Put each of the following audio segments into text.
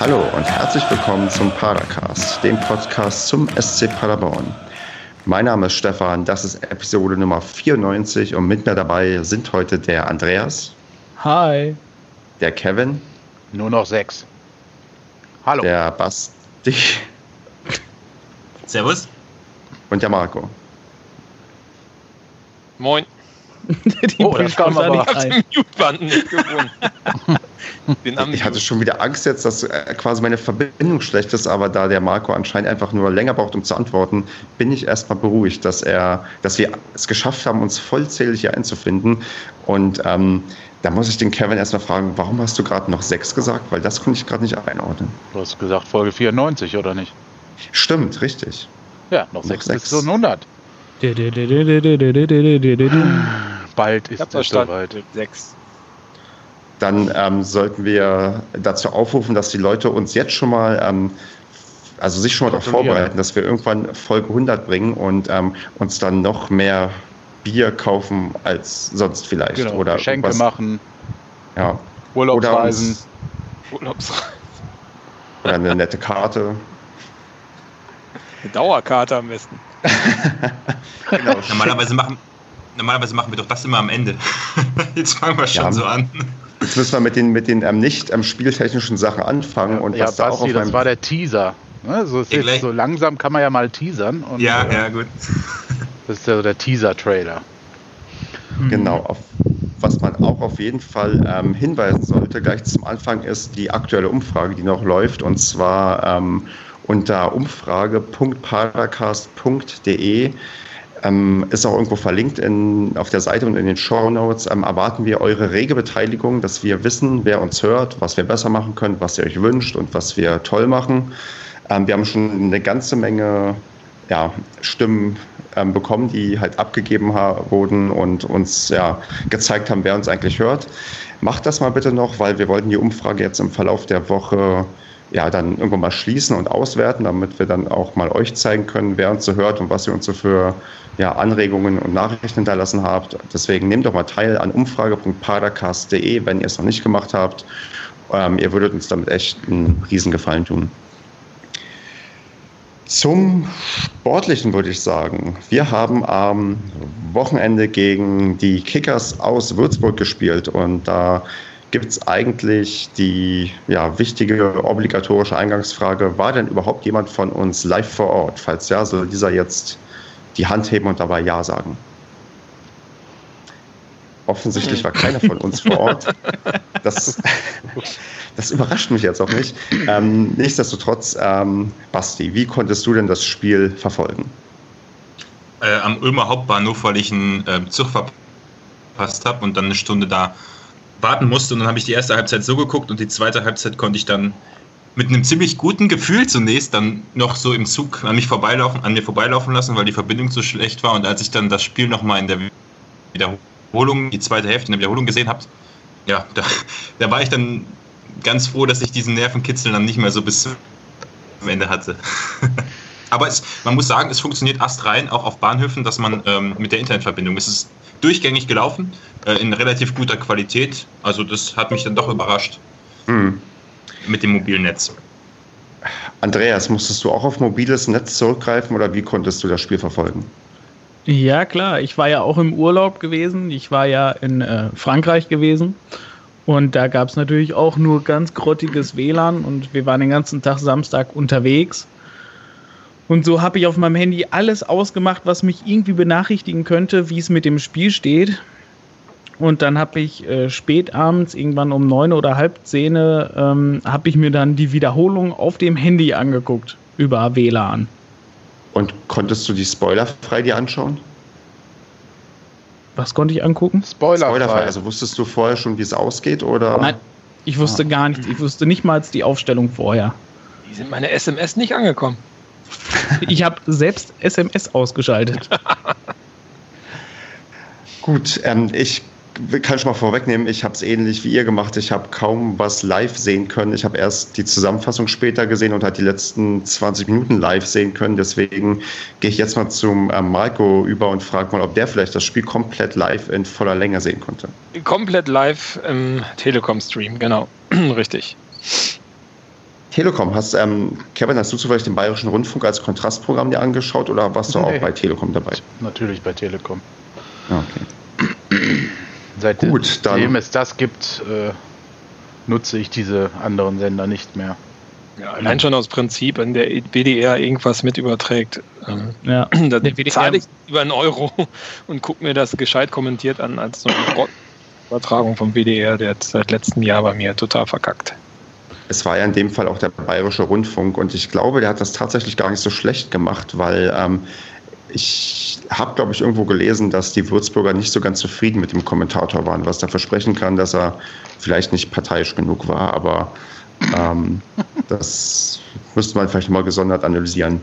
Hallo und herzlich willkommen zum Padercast, dem Podcast zum SC Paderborn. Mein Name ist Stefan, das ist Episode Nummer 94 und mit mir dabei sind heute der Andreas. Hi. Der Kevin. Nur noch sechs. Hallo. Der Basti. Servus. Und der Marco. Moin. Die Oh, das kam aber- nicht Ich hab's rein. im Mute-Button nicht gefunden. Am Ich hatte schon wieder Angst jetzt, dass äh, quasi meine Verbindung schlecht ist, aber da der Marco anscheinend einfach nur länger braucht, um zu antworten, bin ich erstmal beruhigt, dass er, dass wir es geschafft haben, uns vollzählig hier einzufinden. Und ähm, da muss ich den Kevin erstmal fragen, warum hast du gerade noch sechs gesagt? Weil das konnte ich gerade nicht einordnen. Du hast gesagt Folge 94, oder nicht? Stimmt, richtig. Ja, noch Noch sechs sechs. bis zu 100. Bald ist es verstanden. soweit. Sechs. Dann ähm, sollten wir dazu aufrufen, dass die Leute uns jetzt schon mal, ähm, also sich schon mal darauf vorbereiten, dass wir irgendwann Folge 100 bringen und ähm, uns dann noch mehr Bier kaufen als sonst vielleicht. Genau, oder Geschenke irgendwas- machen, Ja. Oder, Urlaubsreisen. uns, Urlaubsreise. oder eine nette Karte. Eine Dauerkarte am besten. Genau. Normalerweise machen, normalerweise machen wir doch das immer am Ende. Jetzt fangen wir schon Ja. so an. Jetzt müssen wir mit den, mit den ähm, nicht ähm, spieltechnischen Sachen anfangen. und ja, was da auch Basti, auf das war der Teaser. Ne, so, ist Ja, jetzt, so langsam kann man ja mal teasern. Und, Ja, äh, ja, gut. Das ist ja der Teaser-Trailer. Genau, auf, was man auch auf jeden Fall ähm, hinweisen sollte, gleich zum Anfang ist die aktuelle Umfrage, die noch läuft, und zwar ähm, unter umfrage.padercast.de ähm, ist auch irgendwo verlinkt in, auf der Seite und in den Show Notes. Ähm, erwarten wir eure rege Beteiligung, dass wir wissen, wer uns hört, was wir besser machen können, was ihr euch wünscht und was wir toll machen. Ähm, wir haben schon eine ganze Menge ja, Stimmen ähm, bekommen, die halt abgegeben wurden und uns ja, gezeigt haben, wer uns eigentlich hört. Macht das mal bitte noch, weil wir wollten die Umfrage jetzt im Verlauf der Woche ja dann irgendwann mal schließen und auswerten, damit wir dann auch mal euch zeigen können, wer uns so hört und was ihr uns so für ja, Anregungen und Nachrichten hinterlassen habt. Deswegen nehmt doch mal teil an umfrage.padercast.de, wenn ihr es noch nicht gemacht habt. Ähm, ihr würdet uns damit echt einen Riesengefallen tun. Zum Sportlichen würde ich sagen, wir haben am Wochenende gegen die Kickers aus Würzburg gespielt und da gibt es eigentlich die ja, wichtige obligatorische Eingangsfrage, war denn überhaupt jemand von uns live vor Ort? Falls ja, soll dieser jetzt die Hand heben und dabei Ja sagen. Offensichtlich war keiner von uns vor Ort. Das, das überrascht mich jetzt auch nicht. Ähm, nichtsdestotrotz, ähm, Basti, wie konntest du denn das Spiel verfolgen? Äh, am Ulmer Hauptbahnhof, weil ich einen äh, Zug verpasst habe und dann eine Stunde da warten musste. Und dann habe ich die erste Halbzeit so geguckt und die zweite Halbzeit konnte ich dann mit einem ziemlich guten Gefühl zunächst dann noch so im Zug an mich vorbeilaufen, an mir vorbeilaufen lassen, weil die Verbindung so schlecht war. Und als ich dann das Spiel nochmal in der Wiederholung, die zweite Hälfte in der Wiederholung gesehen habe, ja, da, da war ich dann ganz froh, dass ich diesen Nervenkitzel dann nicht mehr so bis zum Ende hatte. Aber es, man muss sagen, es funktioniert astrein, auch auf Bahnhöfen, dass man ähm, mit der Internetverbindung, es ist durchgängig gelaufen, äh, in relativ guter Qualität. Also das hat mich dann doch überrascht Hm. mit dem mobilen Netz. Andreas, musstest du auch auf mobiles Netz zurückgreifen oder wie konntest du das Spiel verfolgen? Ja, klar. Ich war ja auch im Urlaub gewesen. Ich war ja in äh, Frankreich gewesen. Und da gab es natürlich auch nur ganz grottiges WLAN und wir waren den ganzen Tag Samstag unterwegs. Und so habe ich auf meinem Handy alles ausgemacht, was mich irgendwie benachrichtigen könnte, wie es mit dem Spiel steht. Und dann habe ich äh, spät abends, irgendwann um neun oder halb zehn, ähm, habe ich mir dann die Wiederholung auf dem Handy angeguckt über WLAN. Und konntest du die spoilerfrei dir anschauen? Was konnte ich angucken? Spoiler. Spoilerfrei. Also wusstest du vorher schon, wie es ausgeht oder? Nein, ich wusste gar nichts. Ich wusste nicht mal die Aufstellung vorher. Die sind meine SMS nicht angekommen. Ich habe selbst SMS ausgeschaltet. Gut, ähm, ich kann schon mal vorwegnehmen, ich habe es ähnlich wie ihr gemacht. Ich habe kaum was live sehen können. Ich habe erst die Zusammenfassung später gesehen und halt die letzten 20 Minuten live sehen können. Deswegen gehe ich jetzt mal zum ähm, Marco über und frage mal, ob der vielleicht das Spiel komplett live in voller Länge sehen konnte. Komplett live im Telekom-Stream, genau. Richtig. Telekom, hast, ähm, Kevin, hast du zufällig den Bayerischen Rundfunk als Kontrastprogramm dir angeschaut oder warst du Nee. auch bei Telekom dabei? Natürlich bei Telekom. Ja, okay. Seitdem Gut, dann- es das gibt, äh, nutze ich diese anderen Sender nicht mehr. Ja, allein schon aus Prinzip, wenn der WDR irgendwas mit überträgt, ähm, Ja. dann zahle ich über einen Euro und gucke mir das gescheit kommentiert an, als so eine Übertragung vom WDR, der hat seit letztem Jahr bei mir total verkackt. Es war ja in dem Fall auch der Bayerische Rundfunk und ich glaube, der hat das tatsächlich gar nicht so schlecht gemacht, weil ähm, ich habe, glaube ich, irgendwo gelesen, dass die Würzburger nicht so ganz zufrieden mit dem Kommentator waren, was dafür sprechen kann, dass er vielleicht nicht parteiisch genug war, aber ähm, das müsste man vielleicht mal gesondert analysieren.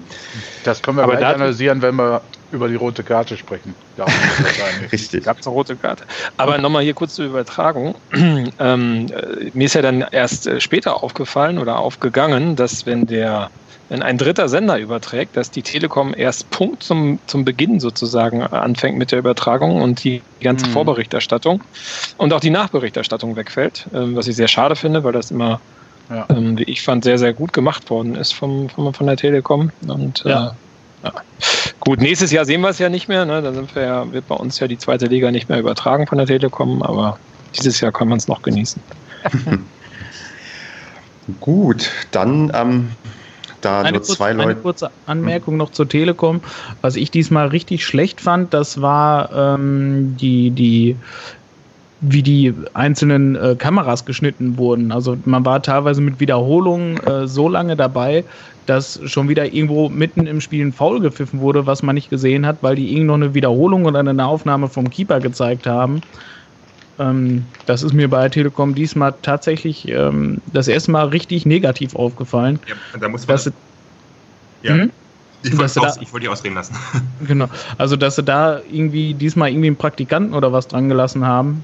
Das können wir Aber analysieren, wenn wir über die rote Karte sprechen. Wahrscheinlich. Richtig. Gab es eine rote Karte. Aber nochmal hier kurz zur Übertragung. ähm, äh, mir ist ja dann erst äh, später aufgefallen oder aufgegangen, dass wenn der wenn ein dritter Sender überträgt, dass die Telekom erst Punkt zum, zum Beginn sozusagen anfängt mit der Übertragung und die ganze Mhm. Vorberichterstattung und auch die Nachberichterstattung wegfällt, ähm, was ich sehr schade finde, weil das immer, Ja. ähm, wie ich fand, sehr, sehr gut gemacht worden ist vom, vom, von der Telekom. Und Ja. äh, ja. Gut, nächstes Jahr sehen wir es ja nicht mehr. Ne? Da sind wir ja, wird bei uns ja die zweite Liga nicht mehr übertragen von der Telekom, aber dieses Jahr kann man es noch genießen. Gut, dann ähm, da Eine, nur kurze, zwei eine Leute. kurze Anmerkung noch zur Telekom. Was ich diesmal richtig schlecht fand, das war ähm, die, die, wie die einzelnen äh, Kameras geschnitten wurden. Also man war teilweise mit Wiederholungen äh, so lange dabei, dass schon wieder irgendwo mitten im Spiel ein Foul gepfiffen wurde, was man nicht gesehen hat, weil die irgend noch eine Wiederholung oder eine Nahaufnahme vom Keeper gezeigt haben. Ähm, das ist mir bei Telekom diesmal tatsächlich ähm, das erste Mal richtig negativ aufgefallen. Ja, da muss man. Dass, ja. Hm? Ich wollte aus- da- ich wollte dich ausreden lassen. Genau. Also, dass sie da irgendwie diesmal irgendwie einen Praktikanten oder was dran gelassen haben,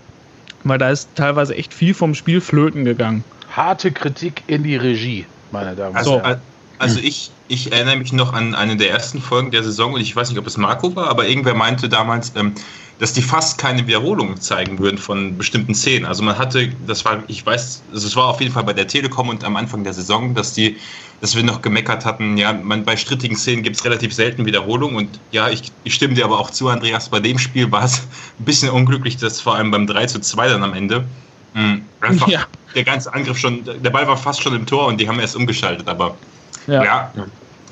weil da ist teilweise echt viel vom Spiel flöten gegangen. Harte Kritik in die Regie, meine Damen und Also, Herren. Also ich, ich erinnere mich noch an eine der ersten Folgen der Saison und ich weiß nicht, ob es Marco war, aber irgendwer meinte damals, ähm, dass die fast keine Wiederholung zeigen würden von bestimmten Szenen. Also man hatte, das war, ich weiß, also es war auf jeden Fall bei der Telekom und am Anfang der Saison, dass die, dass wir noch gemeckert hatten, ja, man, bei strittigen Szenen gibt es relativ selten Wiederholung und ja, ich, ich stimme dir aber auch zu, Andreas, bei dem Spiel war es ein bisschen unglücklich, dass vor allem beim 3 zu 2 dann am Ende mh, einfach Ja. der ganze Angriff schon, der Ball war fast schon im Tor und die haben erst umgeschaltet, aber Ja. ja.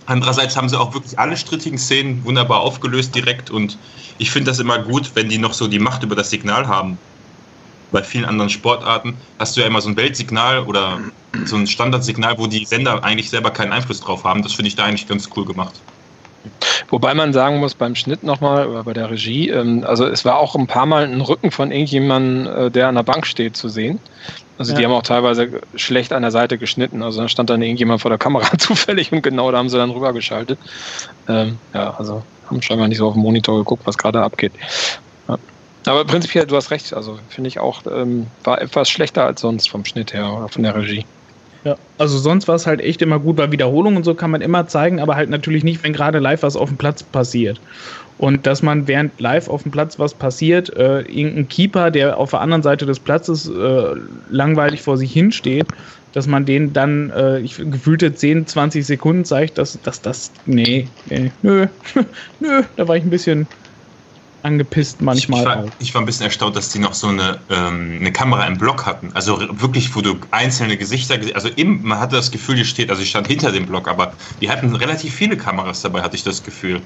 Andererseits haben sie auch wirklich alle strittigen Szenen wunderbar aufgelöst direkt und ich finde das immer gut, wenn die noch so die Macht über das Signal haben. Bei vielen anderen Sportarten hast du ja immer so ein Weltsignal oder so ein Standardsignal, wo die Sender eigentlich selber keinen Einfluss drauf haben. Das finde ich da eigentlich ganz cool gemacht. Wobei man sagen muss, beim Schnitt nochmal oder bei der Regie, ähm, also es war auch ein paar Mal ein Rücken von irgendjemandem, äh, der an der Bank steht, zu sehen. Also die Ja. haben auch teilweise schlecht an der Seite geschnitten. Also dann stand dann irgendjemand vor der Kamera zufällig und genau da haben sie dann rübergeschaltet. Ähm, ja, also haben scheinbar nicht so auf den Monitor geguckt, was gerade abgeht. Ja. Aber prinzipiell, du hast recht, also finde ich auch, ähm, war etwas schlechter als sonst vom Schnitt her oder von der Regie. Ja, also sonst war es halt echt immer gut, weil Wiederholungen und so kann man immer zeigen, aber halt natürlich nicht, wenn gerade live was auf dem Platz passiert. Und dass man während live auf dem Platz was passiert, äh, irgendein Keeper, der auf der anderen Seite des Platzes äh, langweilig vor sich hinsteht, dass man den dann äh, ich, gefühlte 10, 20 Sekunden zeigt, dass, das. Nee, nee, nö, nö, da war ich ein bisschen angepisst manchmal Ich, war, auch. ich war ein bisschen erstaunt, dass die noch so eine, ähm, eine Kamera im Block hatten. Also wirklich, wo du einzelne Gesichter, gese- also im, man hatte das Gefühl, die steht, also ich stand hinter dem Block, aber die hatten relativ viele Kameras dabei, hatte ich das Gefühl.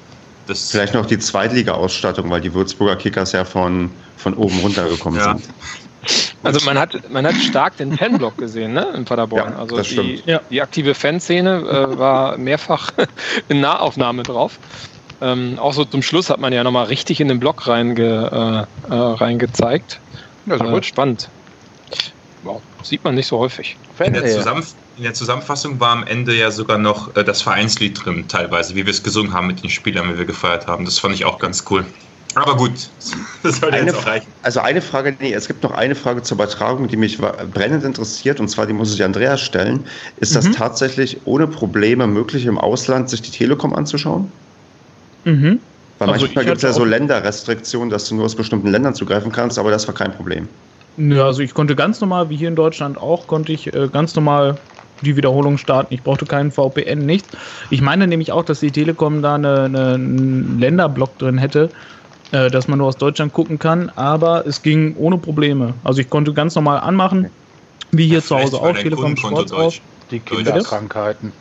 Das, Vielleicht noch die Zweitliga-Ausstattung, weil die Würzburger Kickers ja von, von oben runtergekommen Ja. sind. Also man hat, man hat stark den Fanblock gesehen, ne, in Paderborn. Ja, also das die, die aktive Fanszene äh, war mehrfach in Nahaufnahme drauf. Ähm, auch so zum Schluss hat man ja nochmal richtig in den Block reinge, äh, äh, reingezeigt. Ja, ist doch Äh, gut. spannend. Wow, sieht man nicht so häufig. in, der in der Zusammenfassung war am Ende ja sogar noch äh, das Vereinslied drin, teilweise, wie wir es gesungen haben mit den Spielern, wie wir gefeiert haben. Das fand ich auch ganz cool. Aber gut, das sollte Eine, jetzt auch reichen. also eine Frage, nee, es gibt noch eine Frage zur Übertragung, die mich brennend interessiert, und zwar die muss ich Andreas stellen. Ist das Mhm. tatsächlich ohne Probleme möglich, im Ausland sich die Telekom anzuschauen? Mhm. Weil Also manchmal gibt es ja so auch- Länderrestriktionen, dass du nur aus bestimmten Ländern zugreifen kannst, aber das war kein Problem. Ja, also ich konnte ganz normal, wie hier in Deutschland auch, konnte ich äh, ganz normal die Wiederholung starten. Ich brauchte keinen VPN, nichts. Ich meine nämlich auch, dass die Telekom da eine, eine, einen Länderblock drin hätte, äh, dass man nur aus Deutschland gucken kann, aber es ging ohne Probleme. Also ich konnte ganz normal anmachen, wie hier zu Hause auch, Telekom Sports auf. Die Kinderkrankheiten.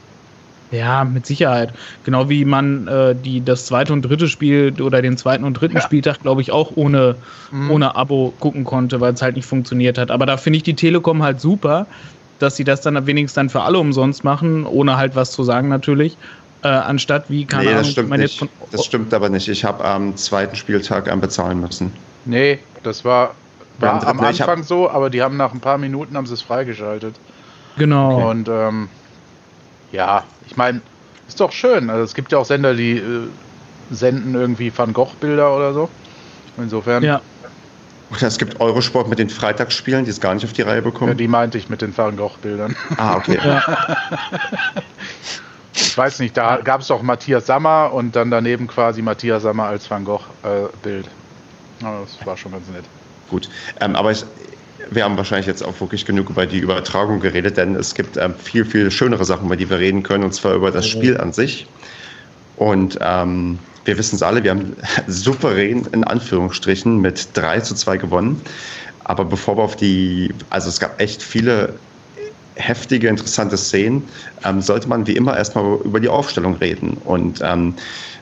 Ja, mit Sicherheit. Genau wie man äh, die, das zweite und dritte Spiel oder den zweiten und dritten ja. Spieltag, glaube ich, auch ohne, mhm. ohne Abo gucken konnte, weil es halt nicht funktioniert hat. Aber da finde ich die Telekom halt super, dass sie das dann wenigstens dann für alle umsonst machen, ohne halt was zu sagen natürlich. Äh, anstatt wie, keine nee, Ahnung, das stimmt nicht. Von, das stimmt aber nicht. Ich habe am zweiten Spieltag ähm, bezahlen müssen. Nee, das war, war am Anfang so, aber die haben nach ein paar Minuten haben sie es freigeschaltet. Genau. Okay. Und ähm, ja, ich meine, ist doch schön. Also es gibt ja auch Sender, die äh, senden irgendwie Van Gogh-Bilder oder so. Insofern. Ja. Oder es gibt Eurosport mit den Freitagsspielen, die es gar nicht auf die Reihe bekommen. Ja, die meinte ich mit den Van Gogh-Bildern. Ah, okay. Ja. ich weiß nicht, da gab es doch Matthias Sammer und dann daneben quasi Matthias Sammer als Van Gogh-Bild. Äh, das war schon ganz nett. Gut, ähm, aber ich, wir haben wahrscheinlich jetzt auch wirklich genug über die Übertragung geredet, denn es gibt ähm, viel, viel schönere Sachen, über die wir reden können, und zwar über das Spiel an sich. Und ähm, wir wissen es alle, wir haben souverän in Anführungsstrichen mit 3 zu 2 gewonnen. Aber bevor wir auf die, also es gab echt viele heftige, interessante Szenen, ähm, sollte man wie immer erstmal über die Aufstellung reden. Und ähm,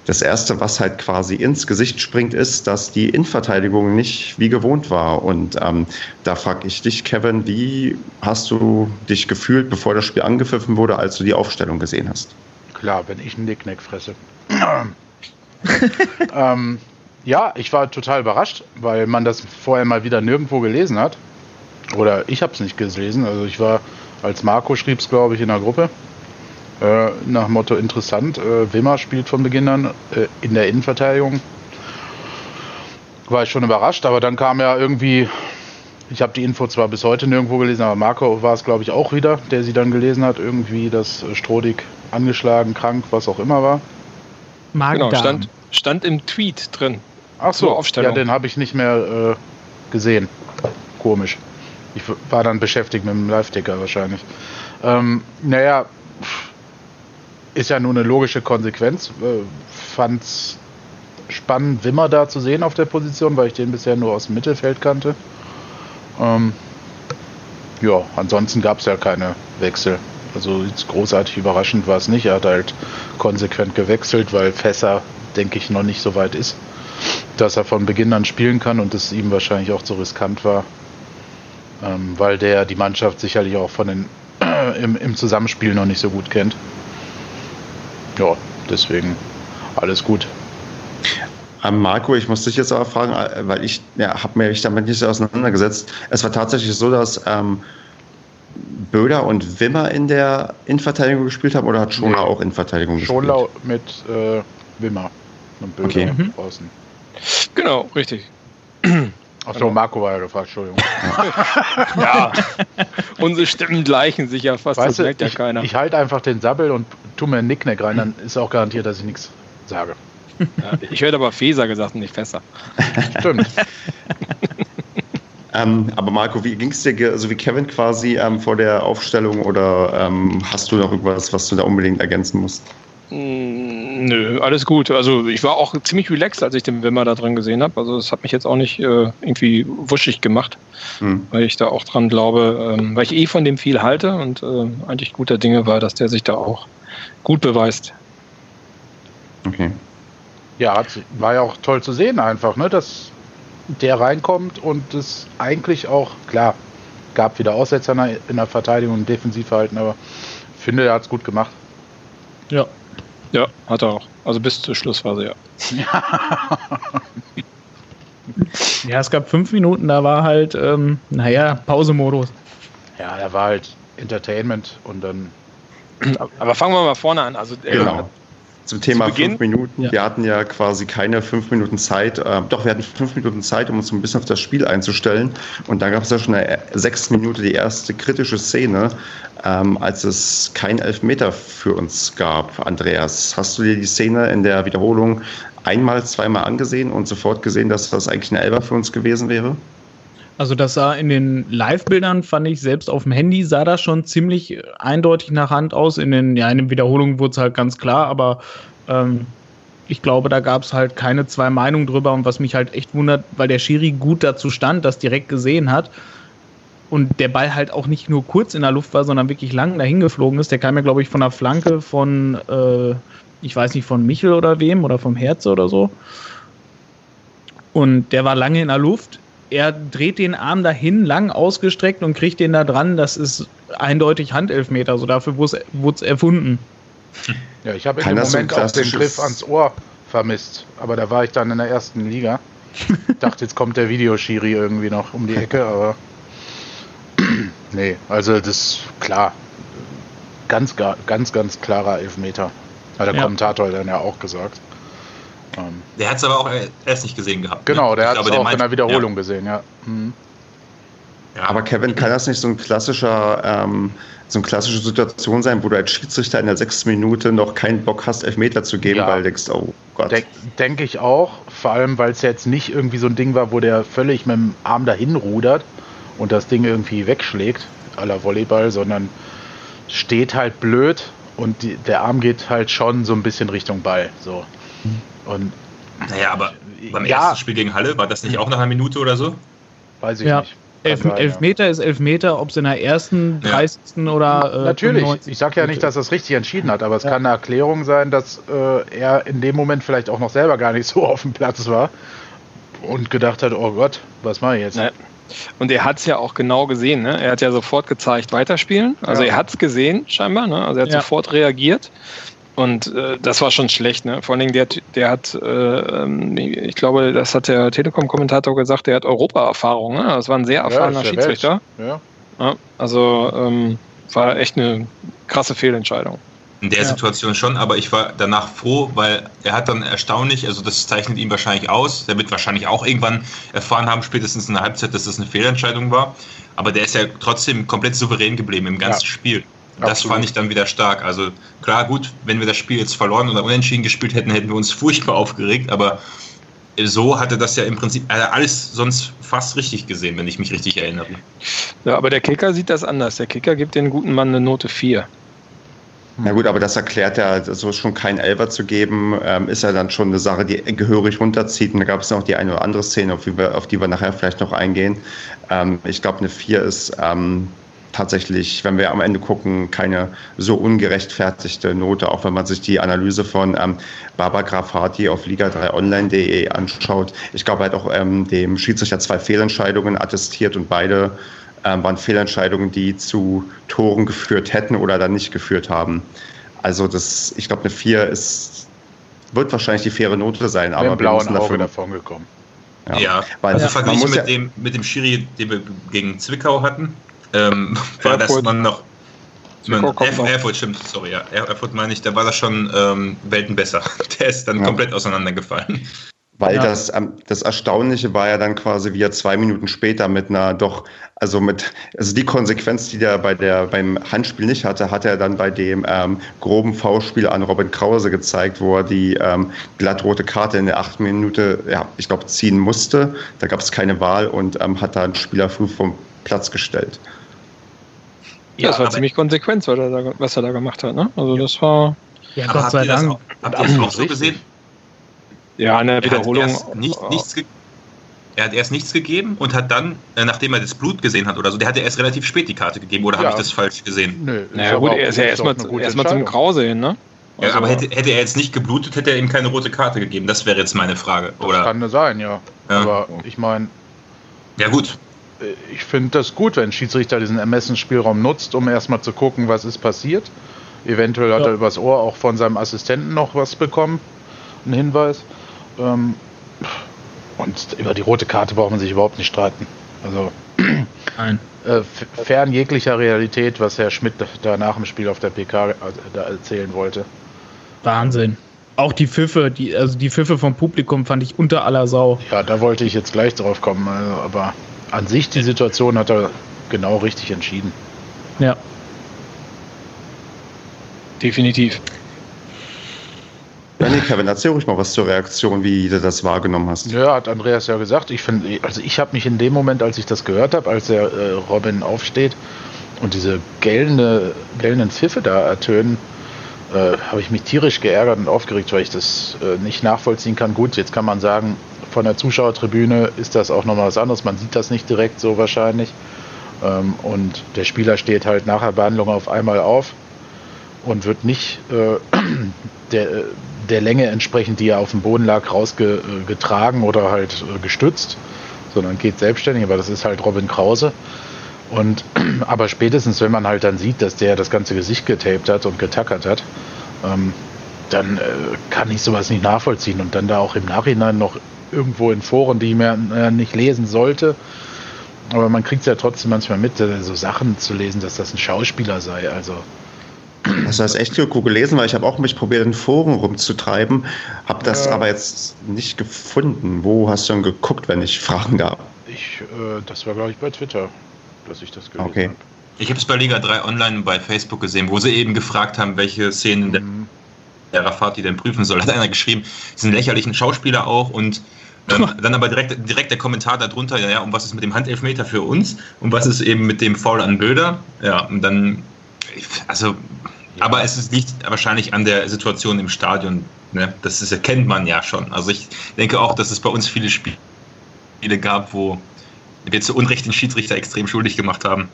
das Erste, was halt quasi ins Gesicht springt, ist, dass die Innenverteidigung nicht wie gewohnt war. Und ähm, da frage ich dich, Kevin, wie hast du dich gefühlt, bevor das Spiel angepfiffen wurde, als du die Aufstellung gesehen hast? Klar, wenn ich einen Nicknack fresse. ähm, ja, ich war total überrascht, weil man das vorher mal wieder nirgendwo gelesen hat. Oder ich habe es nicht gelesen. Also ich war, als Marco schrieb es, glaube ich, in der Gruppe. Äh, nach Motto interessant. Äh, Wimmer spielt von Beginn an äh, in der Innenverteidigung. War ich schon überrascht, aber dann kam ja irgendwie, ich habe die Info zwar bis heute nirgendwo gelesen, aber Marco war es, glaube ich, auch wieder, der sie dann gelesen hat, irgendwie, dass Strodig angeschlagen, krank, was auch immer war. Magen genau, stand, stand im Tweet drin. Ach so, ja, den habe ich nicht mehr äh, gesehen. Komisch. Ich war dann beschäftigt mit dem Live-Ticker wahrscheinlich. Ähm, naja, ist ja nur eine logische Konsequenz. Äh, fand's spannend, Wimmer da zu sehen auf der Position, weil ich den bisher nur aus dem Mittelfeld kannte. Ähm, ja, ansonsten gab es ja keine Wechsel. Also großartig überraschend war es nicht. Er hat halt konsequent gewechselt, weil Fässer, denke ich, noch nicht so weit ist, dass er von Beginn an spielen kann und es ihm wahrscheinlich auch zu riskant war, ähm, weil der die Mannschaft sicherlich auch von den äh, im, im Zusammenspiel noch nicht so gut kennt ja, deswegen alles gut. Ähm, Marco, ich muss dich jetzt aber fragen, äh, weil ich ja, habe mich damit nicht so auseinandergesetzt. Es war tatsächlich so, dass ähm, Böder und Wimmer in der Innenverteidigung gespielt haben oder hat Schonlau nee. auch Innenverteidigung gespielt? Schonlau mit äh, Wimmer und Böder okay. mhm. außen. Genau, richtig. Achso, Marco war ja gefragt, Entschuldigung. ja, unsere Stimmen gleichen sich ja fast, weißt das merkt ja keiner. Ich halte einfach den Sabbel und tu mir einen Nicknack rein, dann ist auch garantiert, dass ich nichts sage. Ja, ich hätte aber Feser gesagt und nicht Fässer. Stimmt. ähm, aber Marco, wie ging es dir, so also wie Kevin quasi ähm, vor der Aufstellung oder ähm, hast du noch irgendwas, was du da unbedingt ergänzen musst? Mm, nö, alles gut. Also ich war auch ziemlich relaxed, als ich den Wimmer da drin gesehen habe. Also es hat mich jetzt auch nicht äh, irgendwie wuschig gemacht, hm. weil ich da auch dran glaube, ähm, weil ich eh von dem viel halte und äh, eigentlich guter Dinge war, dass der sich da auch gut beweist. Okay. Ja, war ja auch toll zu sehen einfach, ne, dass der reinkommt und es eigentlich auch, klar, gab wieder Aussetzer in der Verteidigung und Defensivverhalten, aber ich finde, er hat es gut gemacht. Ja, ja, hat er auch. Also bis zur Schlussphase, ja. ja, es gab fünf Minuten, da war halt, ähm, naja, Pausemodus. Ja, da war halt Entertainment und dann. Aber fangen wir mal vorne an. Also, genau. Zum Thema fünf Minuten. Ja. Wir hatten ja quasi keine fünf Minuten Zeit. Äh, doch, wir hatten fünf Minuten Zeit, um uns ein bisschen auf das Spiel einzustellen. Und dann gab es ja schon eine sechs Minute die erste kritische Szene, ähm, als es kein Elfmeter für uns gab. Andreas, hast du dir die Szene in der Wiederholung einmal, zweimal angesehen und sofort gesehen, dass das eigentlich eine Elfer für uns gewesen wäre? Also das sah in den Live-Bildern, fand ich selbst auf dem Handy, sah das schon ziemlich eindeutig nach Hand aus. In den, ja, in den Wiederholungen wurde es halt ganz klar, aber ähm, ich glaube, da gab es halt keine zwei Meinungen drüber. Und was mich halt echt wundert, weil der Schiri gut dazu stand, das direkt gesehen hat und der Ball halt auch nicht nur kurz in der Luft war, sondern wirklich lang dahin geflogen ist. Der kam ja, glaube ich, von der Flanke von, äh, ich weiß nicht, von Michel oder wem oder vom Herze oder so. Und der war lange in der Luft. Er dreht den Arm dahin, lang ausgestreckt und kriegt den da dran. Das ist eindeutig Handelfmeter. So dafür wurde es erfunden. Ja, ich habe in dem Moment auch den Griff ans Ohr vermisst. Aber da war ich dann in der ersten Liga. Ich dachte, jetzt kommt der Videoschiri irgendwie noch um die Ecke, aber nee, also das ist klar. Ganz, ganz, ganz klarer Elfmeter. Hat der ja. Kommentator dann ja auch gesagt. Ähm, der hat es aber auch erst nicht gesehen gehabt. Ne? Genau, ne? der hat es auch in der Wiederholung ja. gesehen, ja. Mhm. ja. Aber Kevin, kann das nicht so ein klassischer, ähm, so eine klassische Situation sein, wo du als Schiedsrichter in der sechsten Minute noch keinen Bock hast, Elfmeter zu geben, ja. weil du denkst, oh Gott. Denke denk ich auch, vor allem, weil es jetzt nicht irgendwie so ein Ding war, wo der völlig mit dem Arm dahin rudert und das Ding irgendwie wegschlägt, aller Volleyball, sondern steht halt blöd und die, der Arm geht halt schon so ein bisschen Richtung Ball. So. Und naja, aber beim ja, ersten Spiel gegen Halle war das nicht auch nach einer Minute oder so? Weiß ich ja. nicht. Elf, sein, Elfmeter ja. ist Elfmeter, ob es in der ersten, 30. Ja. oder. Äh, Natürlich, ich sage ja nicht, dass er es richtig entschieden hat, aber es ja. kann eine Erklärung sein, dass äh, er in dem Moment vielleicht auch noch selber gar nicht so auf dem Platz war und gedacht hat: Oh Gott, was mache ich jetzt? Und er hat es ja auch genau gesehen. Ne? Er hat ja sofort gezeigt, weiterspielen. Also ja. er hat es gesehen, scheinbar. Ne? Also er hat ja. sofort reagiert. Und äh, das war schon schlecht. Ne? Vor allen Dingen, der, der hat, äh, ähm, ich glaube, das hat der Telekom-Kommentator gesagt, der hat Europa-Erfahrung. Ne? Das war ein sehr erfahrener ja, Schiedsrichter. Ja. also ähm, war echt eine krasse Fehlentscheidung. In der ja. Situation schon, aber ich war danach froh, weil er hat dann erstaunlich, also das zeichnet ihn wahrscheinlich aus, der wird wahrscheinlich auch irgendwann erfahren haben, spätestens in der Halbzeit, dass das eine Fehlentscheidung war, aber der ist ja trotzdem komplett souverän geblieben im ganzen ja. Spiel. Das Absolut. fand ich dann wieder stark. Also klar, gut, wenn wir das Spiel jetzt verloren oder unentschieden gespielt hätten, hätten wir uns furchtbar aufgeregt, aber so hatte das ja im Prinzip alles sonst fast richtig gesehen, wenn ich mich richtig erinnere. Ja, aber der Kicker sieht das anders. Der Kicker gibt den guten Mann eine Note 4. Na gut, aber das erklärt ja, so schon kein Elber zu geben, ähm, ist ja dann schon eine Sache, die gehörig runterzieht. Und da gab es noch die eine oder andere Szene, auf die wir, auf die wir nachher vielleicht noch eingehen. Ähm, ich glaube, eine 4 ist ähm, tatsächlich, wenn wir am Ende gucken, keine so ungerechtfertigte Note, auch wenn man sich die Analyse von ähm, Barbara Grafati auf liga3online.de anschaut. Ich glaube, er hat auch ähm, dem Schiedsrichter zwei Fehlentscheidungen attestiert und beide ähm, waren Fehlentscheidungen, die zu Toren geführt hätten oder dann nicht geführt haben. Also das, ich glaube, eine 4 ist, wird wahrscheinlich die faire Note sein, aber wir müssen dafür davon gekommen. Ja, ja. Weil, also verglichen mit, ja dem, mit dem Schiri, den wir gegen Zwickau hatten, ähm, war das man noch man, Erfurt, Erfurt, stimmt, sorry, ja. Erfurt meine ich, da war das schon ähm, Welten besser. Der ist dann ja. komplett auseinandergefallen. Weil ja. das, das Erstaunliche war ja dann quasi, wie er zwei Minuten später mit einer doch, also mit, also die Konsequenz, die der bei der beim Handspiel nicht hatte, hat er dann bei dem ähm, groben V-Spiel an Robin Krause gezeigt, wo er die ähm, glattrote Karte in der achten Minute, ja, ich glaube, ziehen musste. Da gab es keine Wahl und ähm, hat da einen Spieler früh vom Platz gestellt. Ja, das war ziemlich konsequent, was er, da, was er da gemacht hat. Ne? Also das war. Ja, Gott sei Dank. Habt ihr das auch so gesehen? Ja, in der Wiederholung. Er, nicht, nichts er hat erst nichts gegeben und hat dann, äh, nachdem er das Blut gesehen hat oder so, der hat ja erst relativ spät die Karte gegeben oder ja. habe ich das falsch gesehen? Nö, naja, gut, er ist ja erstmal erst zum Krause hin, ne? Also ja, aber hätte, hätte, er jetzt nicht geblutet, hätte er ihm keine rote Karte gegeben. Das wäre jetzt meine Frage. Das oder? kann sein, ja. ja. Aber ich meine. Ja, gut. Äh, ich finde das gut, wenn ein Schiedsrichter diesen Ermessensspielraum nutzt, um erstmal zu gucken, was ist passiert. Eventuell hat ja. er übers Ohr auch von seinem Assistenten noch was bekommen, einen Hinweis. Ähm, und über die rote Karte braucht man sich überhaupt nicht streiten. Also Nein. Äh, fern jeglicher Realität, was Herr Schmidt da nach dem Spiel auf der PK äh, da erzählen wollte. Wahnsinn. Auch die Pfiffe, die, also die Pfiffe vom Publikum fand ich unter aller Sau. Ja, da wollte ich jetzt gleich drauf kommen. Also, aber an sich die Situation hat er genau richtig entschieden. Ja. Definitiv. Benny, Kevin, erzähl ruhig mal was zur Reaktion, wie du das wahrgenommen hast. Ja, hat Andreas ja gesagt. Ich finde, also ich habe mich in dem Moment, als ich das gehört habe, als der äh, Robin aufsteht und diese gellende, gellenden Pfiffe da ertönen, äh, habe ich mich tierisch geärgert und aufgeregt, weil ich das äh, nicht nachvollziehen kann. Gut, jetzt kann man sagen, von der Zuschauertribüne ist das auch nochmal was anderes. Man sieht das nicht direkt so wahrscheinlich. Ähm, und der Spieler steht halt nach der Behandlung auf einmal auf und wird nicht äh, der, der Länge entsprechend, die er auf dem Boden lag, rausgetragen oder halt äh, gestützt, sondern geht selbstständig. Aber das ist halt Robin Krause. Und aber spätestens, wenn man halt dann sieht, dass der das ganze Gesicht getaped hat und getackert hat, ähm, dann äh, kann ich sowas nicht nachvollziehen. Und dann da auch im Nachhinein noch irgendwo in Foren, die man äh, nicht lesen sollte, aber man kriegt es ja trotzdem manchmal mit, äh, so Sachen zu lesen, dass das ein Schauspieler sei. Also Hast du das echt gut gelesen? Weil ich habe auch mich probiert, in Foren rumzutreiben, habe das ja. aber jetzt nicht gefunden. Wo hast du denn geguckt, wenn ich fragen darf? Ich, äh, das war, glaube ich, bei Twitter, dass ich das gelesen okay. habe. Ich habe es bei Liga 3 online bei Facebook gesehen, wo sie eben gefragt haben, welche Szenen mhm. der Rafati denn prüfen soll. Hat einer geschrieben, sie sind lächerlichen Schauspieler auch und ähm, dann aber direkt, direkt der Kommentar darunter, ja, ja, und was ist mit dem Handelfmeter für uns und was ist eben mit dem Foul an Bilder? Ja, und dann, also aber es liegt wahrscheinlich an der Situation im Stadion. Ne? Das ist, erkennt man ja schon. Also ich denke auch, dass es bei uns viele Spiele gab, wo wir zu Unrecht den Schiedsrichter extrem schuldig gemacht haben.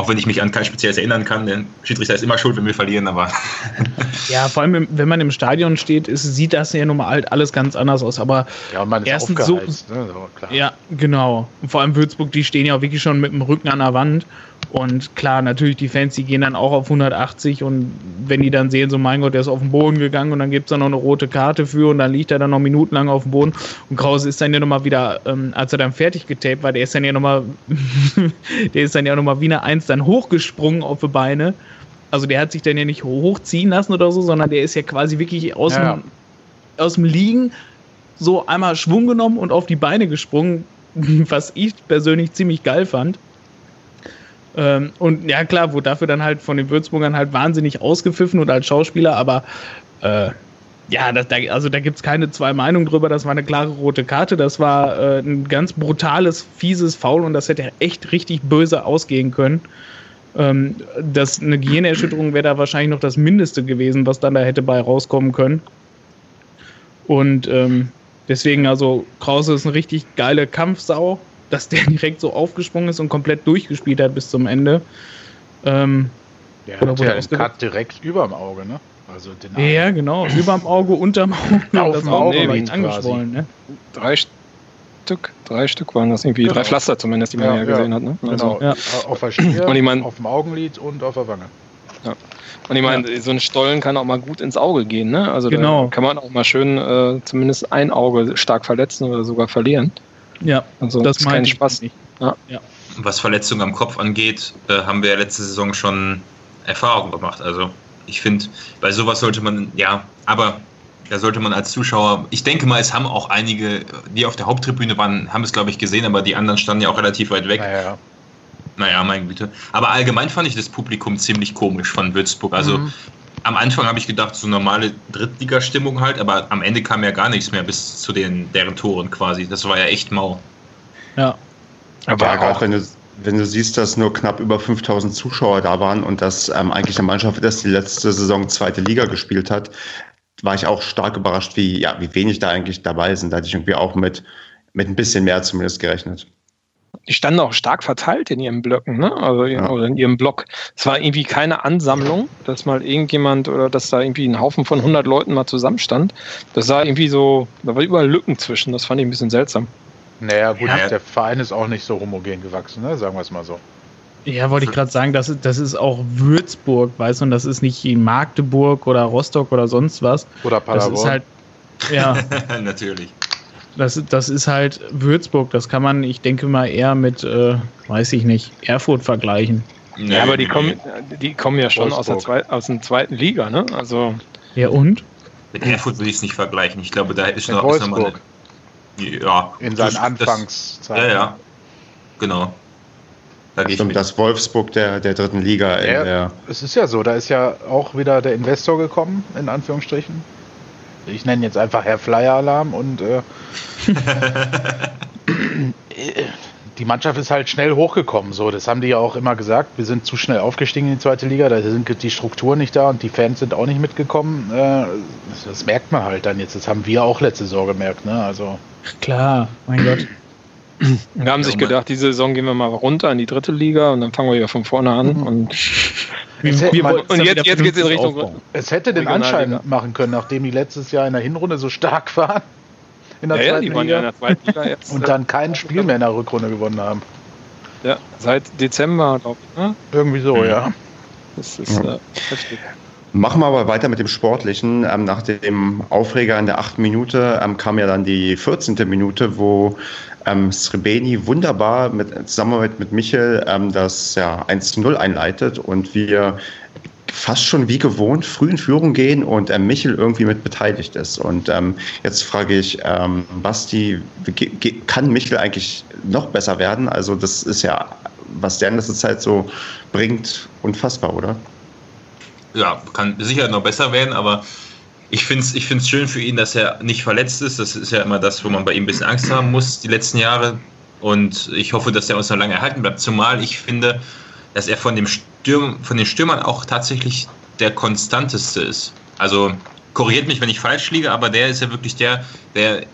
Auch wenn ich mich an kein spezielles erinnern kann, der Schiedsrichter ist immer schuld, wenn wir verlieren, aber. ja, vor allem, wenn man im Stadion steht, ist, sieht das ja nun mal halt alles ganz anders aus. Aber ja, und man ist erstens so. Ne? so ja, genau. Und vor allem Würzburg, die stehen ja auch wirklich schon mit dem Rücken an der Wand. Und klar, natürlich, die Fans, die gehen dann auch auf 180 und wenn die dann sehen, so mein Gott, der ist auf den Boden gegangen und dann gibt es da noch eine rote Karte für und dann liegt er dann noch minutenlang auf dem Boden und Krause ist dann ja nochmal wieder, ähm, als er dann fertig getaped war, der ist dann ja nochmal, der ist dann ja nochmal wie eine Eins dann hochgesprungen auf die Beine. Also der hat sich dann ja nicht hochziehen lassen oder so, sondern der ist ja quasi wirklich aus, ja. dem, aus dem Liegen so einmal Schwung genommen und auf die Beine gesprungen, was ich persönlich ziemlich geil fand. Ähm, und ja, klar, wurde dafür dann halt von den Würzburgern halt wahnsinnig ausgepfiffen und als Schauspieler, aber äh, ja, das, da, also da gibt es keine zwei Meinungen drüber. Das war eine klare rote Karte. Das war äh, ein ganz brutales, fieses Foul und das hätte echt richtig böse ausgehen können. Ähm, das, eine Gehirnerschütterung wäre da wahrscheinlich noch das Mindeste gewesen, was dann da hätte bei rauskommen können. Und ähm, deswegen, also Krause ist eine richtig geile Kampfsau dass der direkt so aufgesprungen ist und komplett durchgespielt hat bis zum Ende. Ähm, der hat ja den Cut direkt überm Auge, ne? Also den Arm. Ja, genau. überm Auge, unterm Auge. Auf das dem Auge nee, angeschwollen, ne? Drei Stück, drei Stück waren das irgendwie, genau. drei Pflaster zumindest, die man ja, ja gesehen hat, ne? Also, genau. Ja. Auf der Stirn, und ich mein, auf dem Augenlid und auf der Wange. Ja. Und ich meine, ja. so ein Stollen kann auch mal gut ins Auge gehen, ne? Also genau. da kann man auch mal schön äh, zumindest ein Auge stark verletzen oder sogar verlieren. Ja, also das ist kein Spaß. Nicht. Ja. ja. Was Verletzungen am Kopf angeht, äh, haben wir ja letzte Saison schon Erfahrungen gemacht. Also ich finde, bei sowas sollte man, ja, aber da sollte man als Zuschauer, ich denke mal, es haben auch einige, die auf der Haupttribüne waren, haben es, glaube ich, gesehen, aber die anderen standen ja auch relativ weit weg. Naja, naja mein Güte. Aber allgemein fand ich das Publikum ziemlich komisch von Würzburg. Also mhm am Anfang habe ich gedacht, so normale Drittligastimmung halt, aber am Ende kam ja gar nichts mehr bis zu den deren Toren quasi. Das war ja echt mau. Ja. Aber ja, auch wenn du, wenn du siehst, dass nur knapp über 5000 Zuschauer da waren und dass ähm, eigentlich eine Mannschaft ist, die letzte Saison zweite Liga gespielt hat, war ich auch stark überrascht, wie, ja, wie wenig da eigentlich dabei sind. Da hatte ich irgendwie auch mit, mit ein bisschen mehr zumindest gerechnet die standen auch stark verteilt in ihren Blöcken, ne? Also ja. oder in ihrem Block. Es war irgendwie keine Ansammlung, dass mal irgendjemand oder dass da irgendwie ein Haufen von 100 Leuten mal zusammenstand. Das sah irgendwie so, da war überall Lücken zwischen. Das fand ich ein bisschen seltsam. Naja, gut, ja. der Verein ist auch nicht so homogen gewachsen, ne? Sagen wir es mal so. Ja, wollte ich gerade sagen, das, das ist auch Würzburg, weißt du, und das ist nicht in Magdeburg oder Rostock oder sonst was. Oder Paderborn. Das ist halt, ja. Natürlich. Das, das ist halt Würzburg. Das kann man, ich denke mal, eher mit, äh, weiß ich nicht, Erfurt vergleichen. Nee, ja, aber die kommen, die kommen ja schon aus der, zwei, aus der zweiten Liga, ne? Also. Ja, und? Mit Erfurt würde ich es nicht vergleichen. Ich glaube, da ist noch, ist noch mal eine, Ja. In seinen Anfangszeiten. Ja, ja. Genau. Da Stimmt, das Wolfsburg der, der dritten Liga. Ja, es ist ja so, da ist ja auch wieder der Investor gekommen, in Anführungsstrichen. Ich nenne jetzt einfach Herr Flyer Alarm und äh, die Mannschaft ist halt schnell hochgekommen. So, das haben die ja auch immer gesagt. Wir sind zu schnell aufgestiegen in die zweite Liga. Da sind die Strukturen nicht da und die Fans sind auch nicht mitgekommen. Äh, das merkt man halt dann jetzt. Das haben wir auch letzte Saison gemerkt. Ne? Also klar, mein Gott. Wir haben sich gedacht, diese Saison gehen wir mal runter in die dritte Liga und dann fangen wir wieder von vorne an. Mhm. Und, wir, man, und jetzt, jetzt geht es in Richtung. Aufbauen. Es hätte den Anschein machen können, nachdem die letztes Jahr in der Hinrunde so stark waren. In der ja, zweiten ja, die waren Liga. ja in der zweiten Liga jetzt. und dann kein Spiel mehr in der Rückrunde gewonnen haben. Ja, seit Dezember, glaube ich. Ne? Irgendwie so, mhm. ja. Das ist ja. Äh, heftig. Machen wir aber weiter mit dem Sportlichen. Ähm, nach dem Aufreger in der achten Minute ähm, kam ja dann die 14. Minute, wo ähm, Srebeni wunderbar mit, zusammen mit, Michel ähm, das ja, 1 zu 0 einleitet und wir fast schon wie gewohnt früh in Führung gehen und ähm, Michel irgendwie mit beteiligt ist. Und ähm, jetzt frage ich ähm, Basti, kann Michel eigentlich noch besser werden? Also das ist ja, was der in letzter Zeit so bringt, unfassbar, oder? Ja, kann sicher noch besser werden, aber ich finde es ich find's schön für ihn, dass er nicht verletzt ist. Das ist ja immer das, wo man bei ihm ein bisschen Angst haben muss, die letzten Jahre. Und ich hoffe, dass er uns noch lange erhalten bleibt. Zumal ich finde, dass er von, dem Stürm, von den Stürmern auch tatsächlich der konstanteste ist. Also korrigiert mich, wenn ich falsch liege, aber der ist ja wirklich der, der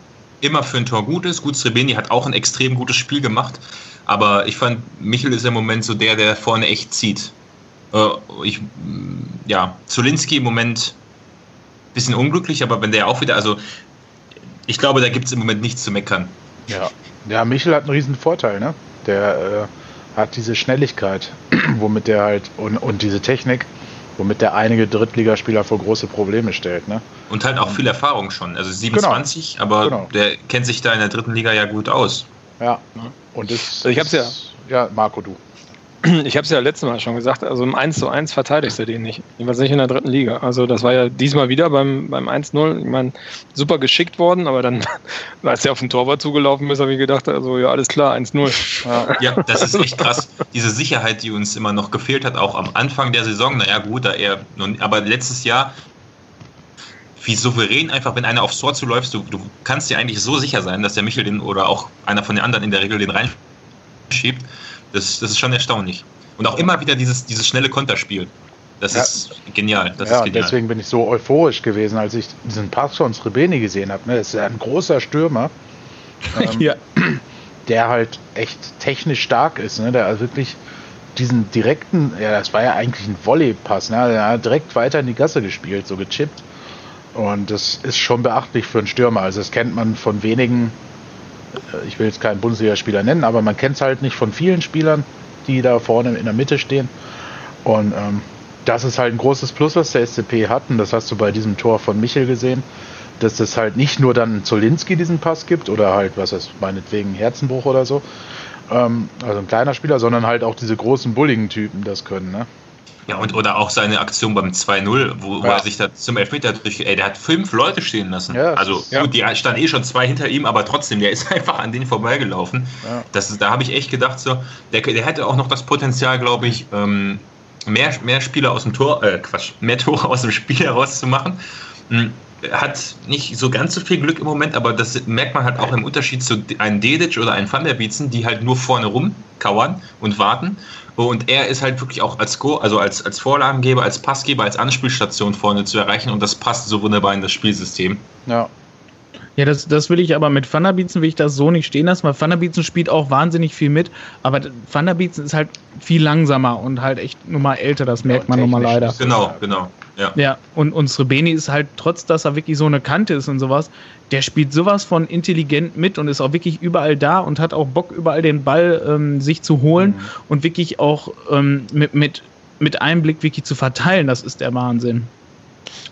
immer für ein Tor gut ist. Gut, Srebeni hat auch ein extrem gutes Spiel gemacht. Aber ich fand, Michel ist im Moment so der, der vorne echt zieht. Äh, ich, ja, Zulinski im Moment bisschen unglücklich, aber wenn der auch wieder, also ich glaube, da gibt es im Moment nichts zu meckern. Ja, ja Michel hat einen riesen Vorteil, ne? Der äh, hat diese Schnelligkeit, womit der halt, und, und diese Technik, womit der einige Drittligaspieler vor große Probleme stellt, ne? Und halt auch viel Erfahrung schon. Also 27, genau. aber genau. der kennt sich da in der dritten Liga ja gut aus. Ja, und das, also ich hab's ja. Ja, Marco, du ich habe es ja letztes Mal schon gesagt, also im 1 zu 1 verteidigst du den nicht. Jedenfalls nicht in der dritten Liga. Also das war ja diesmal wieder beim, beim 1-0. Ich meine, super geschickt worden, aber dann, als er auf den Torwart zugelaufen ist, habe ich gedacht, also ja, alles klar, 1-0. Ja. ja, das ist echt krass. Diese Sicherheit, die uns immer noch gefehlt hat, auch am Anfang der Saison, naja gut, da eher, aber letztes Jahr wie souverän einfach, wenn einer aufs Tor zuläuft, du, du kannst dir eigentlich so sicher sein, dass der Michel den oder auch einer von den anderen in der Regel den reinschiebt. Das, das ist schon erstaunlich. Und auch immer wieder dieses, dieses schnelle Konterspiel. Das ja. ist genial. Das ja, ist genial. deswegen bin ich so euphorisch gewesen, als ich diesen Pass von Srebeni gesehen habe. Ne? Das ist ein großer Stürmer, ähm, ja. der halt echt technisch stark ist. Ne? Der also wirklich diesen direkten, ja, das war ja eigentlich ein Volley-Pass, ne? der hat direkt weiter in die Gasse gespielt, so gechippt. Und das ist schon beachtlich für einen Stürmer. Also das kennt man von wenigen ich will jetzt keinen Bundesligaspieler nennen, aber man kennt es halt nicht von vielen Spielern, die da vorne in der Mitte stehen. Und ähm, das ist halt ein großes Plus, was der SCP hat. Und das hast du bei diesem Tor von Michel gesehen, dass es halt nicht nur dann Zolinski diesen Pass gibt oder halt, was heißt, meinetwegen Herzenbruch oder so. Ähm, also ein kleiner Spieler, sondern halt auch diese großen bulligen Typen das können. Ne? Ja, und oder auch seine Aktion beim 2-0, wo, wo er sich da zum Elfmeter durch. Ey, der hat fünf Leute stehen lassen. Ja, also ja. gut, die standen eh schon zwei hinter ihm, aber trotzdem, der ist einfach an denen vorbeigelaufen. Ja. Das ist, da habe ich echt gedacht, so, der, der hätte auch noch das Potenzial, glaube ich, ähm, mehr, mehr Spieler aus dem Tor, äh, Quatsch, mehr Tore aus dem Spiel herauszumachen. Hm, hat nicht so ganz so viel Glück im Moment, aber das merkt man halt auch im Unterschied zu einem Dedic oder einem Van der Bietzen, die halt nur vorne rumkauern und warten. Und er ist halt wirklich auch als, Go also als, als Vorlagengeber, als Passgeber, als Anspielstation vorne zu erreichen und das passt so wunderbar in das Spielsystem. Ja. Ja, das, das will ich aber mit Thunderbietzen will ich das so nicht stehen lassen, weil Thunderbietzen spielt auch wahnsinnig viel mit, aber Thunderbietzen ist halt viel langsamer und halt echt nur mal älter, das merkt man nun mal leider. Genau, genau. Ja, ja und, und Srebeni ist halt, trotz dass er wirklich so eine Kante ist und sowas, der spielt sowas von intelligent mit und ist auch wirklich überall da und hat auch Bock, überall den Ball ähm, sich zu holen mhm. und wirklich auch ähm, mit, mit, mit einem Blick wirklich zu verteilen. Das ist der Wahnsinn.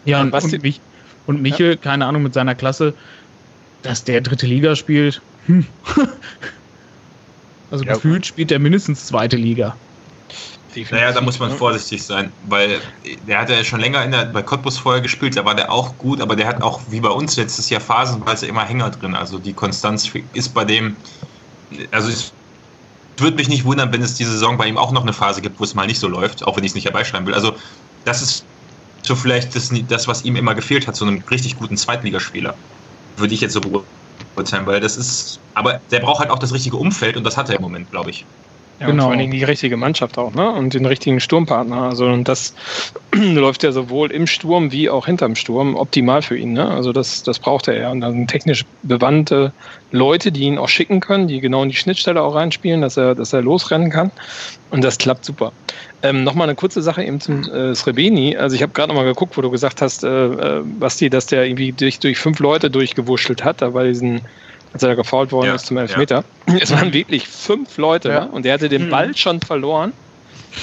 Ja, und, und, mich, und Michel, ja. keine Ahnung, mit seiner Klasse, dass der dritte Liga spielt. Hm. also ja, gefühlt spielt er mindestens zweite Liga. Definitiv. Naja, da muss man vorsichtig sein, weil der hat ja schon länger in der, bei Cottbus vorher gespielt, da war der auch gut, aber der hat auch wie bei uns letztes Jahr phasenweise immer Hänger drin. Also die Konstanz ist bei dem, also es würde mich nicht wundern, wenn es diese Saison bei ihm auch noch eine Phase gibt, wo es mal nicht so läuft, auch wenn ich es nicht herbeischreiben will. Also das ist so vielleicht das, das, was ihm immer gefehlt hat, so einem richtig guten Zweitligaspieler. Würde ich jetzt so beurteilen, weil das ist, aber der braucht halt auch das richtige Umfeld und das hat er im Moment, glaube ich. Ja, genau. vor allem die richtige Mannschaft auch, ne? Und den richtigen Sturmpartner. Also und das läuft ja sowohl im Sturm wie auch hinterm Sturm optimal für ihn, ne? Also das, das braucht er ja. Und dann technisch bewandte Leute, die ihn auch schicken können, die genau in die Schnittstelle auch reinspielen, dass er, dass er losrennen kann. Und das klappt super. Ähm, Nochmal eine kurze Sache eben zum äh, Srebeni. Also ich habe gerade nochmal geguckt, wo du gesagt hast, äh, äh, Basti, dass der irgendwie durch, durch fünf Leute durchgewurschtelt hat, da bei diesen als er da gefault worden ja, ist zum Elfmeter. Ja. Es waren wirklich fünf Leute ja. ne? und der hatte den Ball mhm. schon verloren.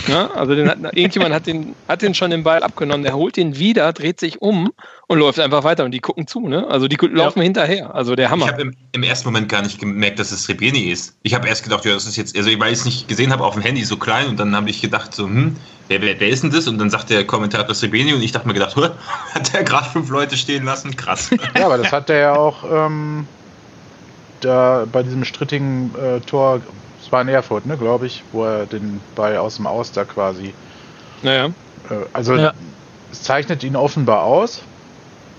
Ja, also den hat, irgendjemand hat den, hat den schon den Ball abgenommen, der holt den wieder, dreht sich um und läuft einfach weiter und die gucken zu, ne? Also die laufen ja. hinterher. Also der Hammer. Ich habe im, im, ersten Moment gar nicht gemerkt, dass es Rebeni ist. Ich habe erst gedacht, ja, das ist jetzt, also weil ich es nicht gesehen habe auf dem Handy so klein und dann habe ich gedacht, so, hm, wer, wer, wer ist denn das? Und dann sagt der Kommentator das Rebeni und ich dachte mir gedacht, hat der gerade fünf Leute stehen lassen? Krass. Ja, aber das hat der ja auch ähm, da bei diesem strittigen äh, Tor, es war in Erfurt, ne, glaube ich, wo er den Ball aus dem Aus da quasi. Naja. Äh, also ja. es zeichnet ihn offenbar aus,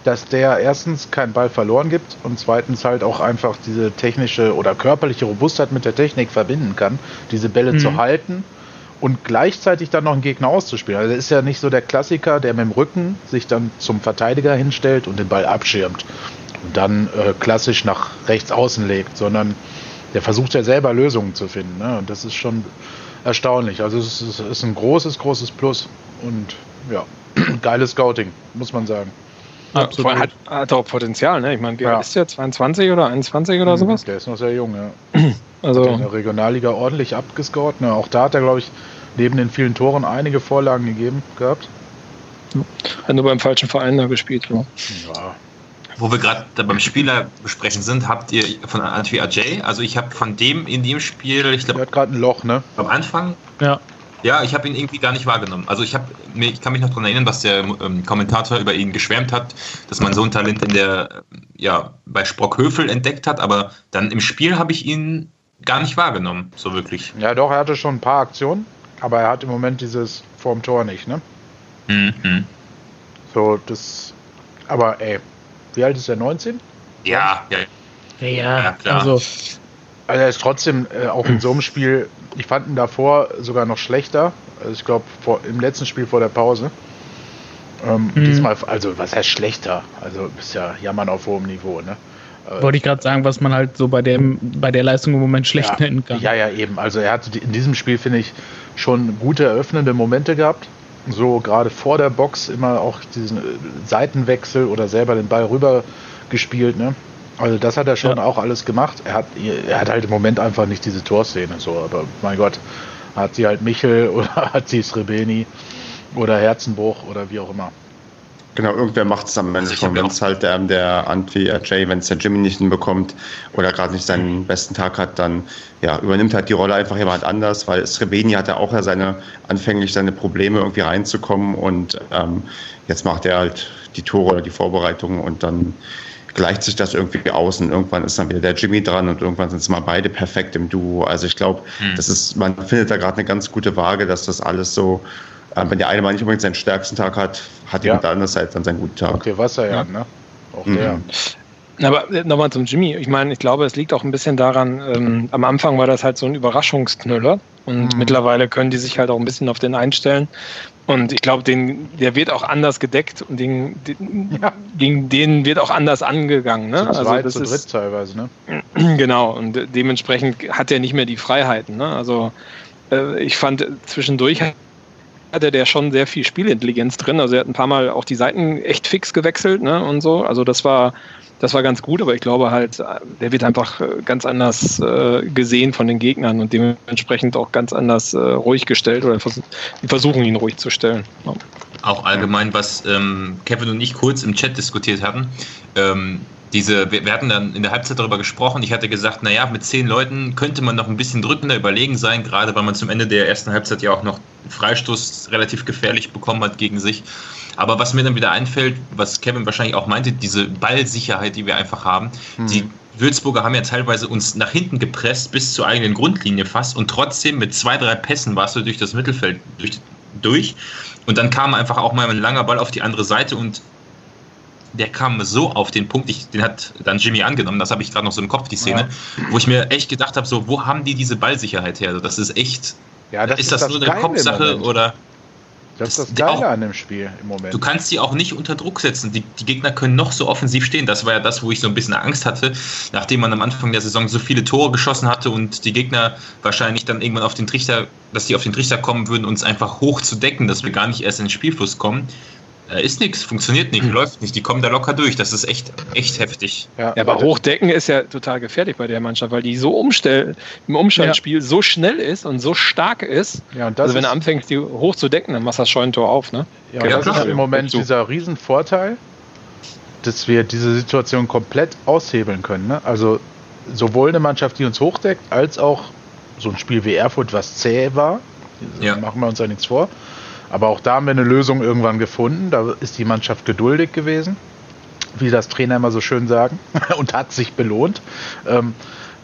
dass der erstens keinen Ball verloren gibt und zweitens halt auch einfach diese technische oder körperliche Robustheit mit der Technik verbinden kann, diese Bälle mhm. zu halten und gleichzeitig dann noch einen Gegner auszuspielen. Also er ist ja nicht so der Klassiker, der mit dem Rücken sich dann zum Verteidiger hinstellt und den Ball abschirmt und dann äh, klassisch nach rechts außen legt, sondern der versucht ja selber Lösungen zu finden. Ne? Und das ist schon erstaunlich. Also es ist, ist ein großes, großes Plus und ja, geiles Scouting, muss man sagen. Absolut. Hat, hat auch Potenzial, ne? Ich meine, wie ja. ist der? 22 oder 21 oder mhm, sowas? Der ist noch sehr jung, ja. Also hat in der Regionalliga ordentlich abgescout. Ne? Auch da hat er, glaube ich, neben den vielen Toren einige Vorlagen gegeben gehabt. Hat nur beim falschen Verein da gespielt. Ja. ja. Wo wir gerade beim Spieler besprechen sind, habt ihr von Antwi Ajay, also ich habe von dem in dem Spiel, ich glaube. Er hat gerade ein Loch, ne? Am Anfang? Ja. Ja, ich habe ihn irgendwie gar nicht wahrgenommen. Also ich habe ich kann mich noch daran erinnern, was der ähm, Kommentator über ihn geschwärmt hat, dass man so ein Talent in der ja bei Sprockhöfel entdeckt hat, aber dann im Spiel habe ich ihn gar nicht wahrgenommen, so wirklich. Ja, doch, er hatte schon ein paar Aktionen, aber er hat im Moment dieses vorm Tor nicht, ne? Mhm. So, das. Aber ey, wie alt ist er? 19? Ja, ja. Ja, ja klar. Also, also er ist trotzdem äh, auch in so einem Spiel, ich fand ihn davor sogar noch schlechter. Also ich glaube, im letzten Spiel vor der Pause. Ähm, mhm. Diesmal, also was heißt schlechter? Also ist ja Jammern auf hohem Niveau, ne? Äh, Wollte ich gerade sagen, was man halt so bei dem, bei der Leistung im Moment schlecht ja, nennen kann. Ja, ja, eben. Also er hat in diesem Spiel, finde ich, schon gute eröffnende Momente gehabt so gerade vor der Box immer auch diesen äh, Seitenwechsel oder selber den Ball rüber gespielt. Ne? Also das hat er schon ja. auch alles gemacht. Er hat, er hat halt im Moment einfach nicht diese Torszene so, aber mein Gott, hat sie halt Michel oder hat sie Srebeni oder Herzenbruch oder wie auch immer. Genau, irgendwer macht es am Ende also schon. Wenn es halt der, der Anti Jay, wenn es der Jimmy nicht hinbekommt oder gerade nicht seinen besten Tag hat, dann ja, übernimmt halt die Rolle einfach jemand anders, weil Srebeni hatte auch ja seine anfänglich seine Probleme irgendwie reinzukommen und ähm, jetzt macht er halt die Tore oder die Vorbereitungen und dann gleicht sich das irgendwie aus und irgendwann ist dann wieder der Jimmy dran und irgendwann sind es mal beide perfekt im Duo. Also ich glaube, hm. das ist, man findet da gerade eine ganz gute Waage, dass das alles so äh, wenn der eine mal nicht unbedingt seinen stärksten Tag hat, hat ja. jemand anders halt dann seinen guten Tag. Okay, Wasser ja, ne? Auch mhm. der. Aber äh, nochmal zum Jimmy. Ich meine, ich glaube, es liegt auch ein bisschen daran, ähm, am Anfang war das halt so ein Überraschungsknüller und mhm. mittlerweile können die sich halt auch ein bisschen auf den einstellen. Und ich glaube, den, der wird auch anders gedeckt und den, den, ja. gegen den wird auch anders angegangen. Ne? Zu also das zu dritt teilweise, ne? Genau, und dementsprechend hat er nicht mehr die Freiheiten. Ne? Also äh, ich fand zwischendurch hatte der schon sehr viel Spielintelligenz drin. Also er hat ein paar Mal auch die Seiten echt fix gewechselt ne, und so. Also das war, das war ganz gut, aber ich glaube halt, der wird einfach äh, ganz anders äh, gesehen von den Gegnern und dementsprechend auch ganz anders äh, ruhig gestellt oder vers die versuchen ihn ruhig zu stellen. Ja. Auch allgemein, was ähm, Kevin und ich kurz im Chat diskutiert hatten. Ähm, diese, wir, wir, hatten dann in der Halbzeit darüber gesprochen. Ich hatte gesagt, naja, mit zehn Leuten könnte man noch ein bisschen drückender überlegen sein, gerade weil man zum Ende der ersten Halbzeit ja auch noch Freistoß relativ gefährlich bekommen hat gegen sich. Aber was mir dann wieder einfällt, was Kevin wahrscheinlich auch meinte, diese Ballsicherheit, die wir einfach haben, mhm. die Würzburger haben ja teilweise uns nach hinten gepresst bis zur eigenen Grundlinie fast und trotzdem mit zwei, drei Pässen warst du durch das Mittelfeld durch, durch Und dann kam einfach auch mal ein langer Ball auf die andere Seite und der kam so auf den Punkt, ich, den hat dann Jimmy angenommen, das habe ich gerade noch so im Kopf, die Szene, ja. wo ich mir echt gedacht habe, so, wo haben die diese Ballsicherheit her? Das ist echt, ja, das ist, ist das, das nur eine Kopfsache oder das ist das Geile auch, an dem Spiel im Moment. Du kannst sie auch nicht unter Druck setzen. Die, die, Gegner können noch so offensiv stehen. Das war ja das, wo ich so ein bisschen Angst hatte, nachdem man am Anfang der Saison so viele Tore geschossen hatte und die Gegner wahrscheinlich dann irgendwann auf den Trichter, dass die auf den Trichter kommen würden, uns einfach hoch zu decken, dass wir gar nicht erst in den Spielfluss kommen ist nichts, funktioniert nicht, mhm. läuft nicht. Die kommen da locker durch. Das ist echt, echt heftig. Ja, ja aber Hochdecken ist ja total gefährlich bei der Mannschaft, weil die so umstell, im Umschaltspiel ja. so schnell ist und so stark ist. Ja, und also wenn er anfängt, die hochzudecken, dann machst du das Scheunentor auf. Ne? Ja, ja das klar. ist im Moment dieser Riesenvorteil, dass wir diese Situation komplett aushebeln können. Ne? Also sowohl eine Mannschaft, die uns hochdeckt, als auch so ein Spiel wie Erfurt, was zäh war. Ja. Machen wir uns ja nichts vor. Aber auch da haben wir eine Lösung irgendwann gefunden. Da ist die Mannschaft geduldig gewesen, wie das Trainer immer so schön sagen, und hat sich belohnt. Ähm,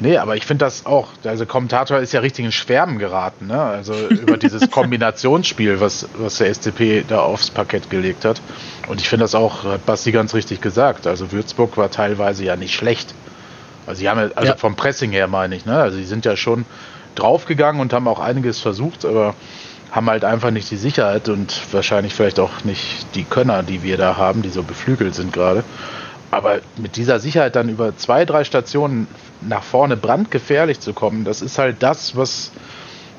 nee, aber ich finde das auch, also Kommentator ist ja richtig in Schwärmen geraten, ne? Also über dieses Kombinationsspiel, was, was der SCP da aufs Parkett gelegt hat. Und ich finde das auch, hat Basti ganz richtig gesagt. Also Würzburg war teilweise ja nicht schlecht. Also sie haben ja, also ja. vom Pressing her meine ich, ne? Also sie sind ja schon draufgegangen und haben auch einiges versucht, aber haben halt einfach nicht die Sicherheit und wahrscheinlich vielleicht auch nicht die Könner, die wir da haben, die so beflügelt sind gerade. Aber mit dieser Sicherheit dann über zwei, drei Stationen nach vorne brandgefährlich zu kommen, das ist halt das, was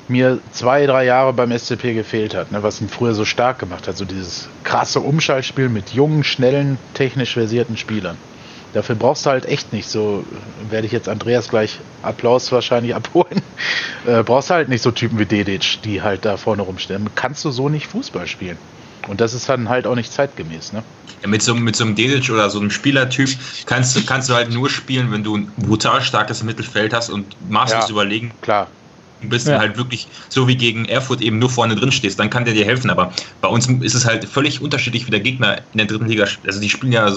mir zwei, drei Jahre beim SCP gefehlt hat, ne, was ihn früher so stark gemacht hat. So dieses krasse Umschaltspiel mit jungen, schnellen, technisch versierten Spielern. Dafür brauchst du halt echt nicht so, werde ich jetzt Andreas gleich Applaus wahrscheinlich abholen, äh, brauchst du halt nicht so Typen wie Dedic, die halt da vorne rumstehen. Kannst du so nicht Fußball spielen. Und das ist dann halt auch nicht zeitgemäß, ne? Ja, mit, so, mit so einem Dedic oder so einem Spielertyp kannst du, kannst du halt nur spielen, wenn du ein brutal starkes Mittelfeld hast und maßlos ja, überlegen. Klar. Bist ja. halt wirklich so wie gegen Erfurt eben nur vorne drin stehst, dann kann der dir helfen. Aber bei uns ist es halt völlig unterschiedlich, wie der Gegner in der dritten Liga. Also die spielen ja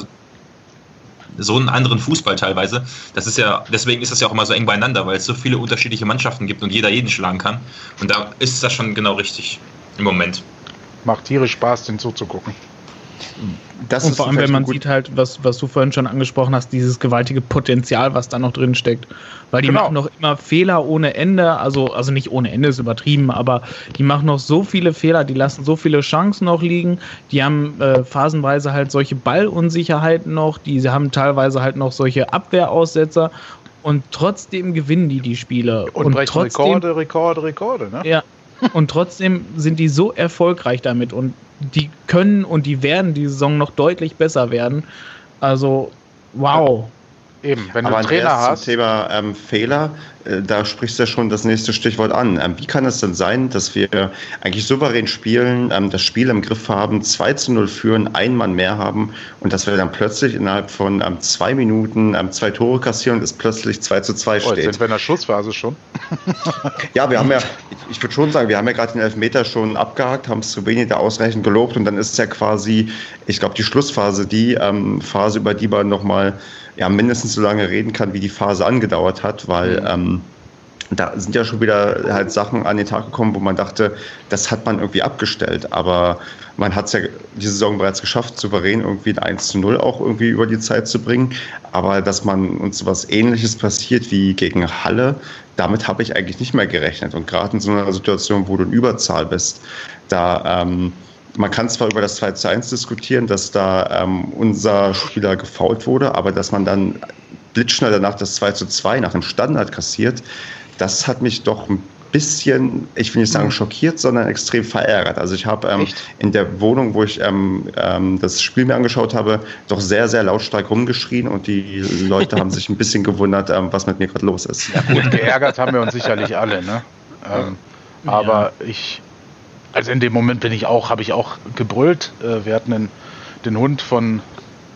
so einen anderen Fußball teilweise. Das ist ja, deswegen ist das ja auch immer so eng beieinander, weil es so viele unterschiedliche Mannschaften gibt und jeder jeden schlagen kann. Und da ist das schon genau richtig im Moment. Macht tierisch Spaß, den zuzugucken. Das und vor allem, wenn man sieht halt, was, was du vorhin schon angesprochen hast, dieses gewaltige Potenzial, was da noch drin steckt. Weil die genau. machen noch immer Fehler ohne Ende, also, also nicht ohne Ende ist übertrieben, aber die machen noch so viele Fehler, die lassen so viele Chancen noch liegen, die haben äh, phasenweise halt solche Ballunsicherheiten noch, die haben teilweise halt noch solche Abwehraussetzer und trotzdem gewinnen die die Spiele. Und, und trotzdem, Rekorde, Rekorde, Rekorde, ne? Ja, und trotzdem sind die so erfolgreich damit und die können und die werden die Saison noch deutlich besser werden. Also, wow. Eben, wenn Aber du einen Trainer hast. Zum Thema ähm, Fehler, äh, da sprichst du ja schon das nächste Stichwort an. Ähm, wie kann es denn sein, dass wir eigentlich souverän spielen, ähm, das Spiel im Griff haben, 2 zu 0 führen, einen Mann mehr haben und dass wir dann plötzlich innerhalb von ähm, zwei Minuten ähm, zwei Tore kassieren und es plötzlich 2 zu 2 steht? Oh, sind wir in der Schussphase schon? ja, wir haben ja, ich würde schon sagen, wir haben ja gerade den Elfmeter schon abgehakt, haben es zu wenig da ausreichend gelobt und dann ist es ja quasi, ich glaube, die Schlussphase, die ähm, Phase, über die man nochmal ja, mindestens so lange reden kann, wie die Phase angedauert hat, weil mhm. ähm, da sind ja schon wieder halt Sachen an den Tag gekommen, wo man dachte, das hat man irgendwie abgestellt. Aber man hat es ja die Saison bereits geschafft, souverän irgendwie ein 1 zu 0 auch irgendwie über die Zeit zu bringen. Aber dass man uns was ähnliches passiert wie gegen Halle, damit habe ich eigentlich nicht mehr gerechnet. Und gerade in so einer Situation, wo du in Überzahl bist, da ähm, man kann zwar über das 2 zu 1 diskutieren, dass da ähm, unser Spieler gefault wurde, aber dass man dann blitzschnell danach das 2 zu 2 nach dem Standard kassiert, das hat mich doch ein bisschen, ich will nicht sagen mhm. schockiert, sondern extrem verärgert. Also ich habe ähm, in der Wohnung, wo ich ähm, ähm, das Spiel mir angeschaut habe, doch sehr, sehr lautstark rumgeschrien und die Leute haben sich ein bisschen gewundert, ähm, was mit mir gerade los ist. Ja, gut, geärgert haben wir uns sicherlich alle, ne? Ähm, ja. Aber ich, also in dem Moment bin ich auch, habe ich auch gebrüllt. Äh, wir hatten den, den Hund von,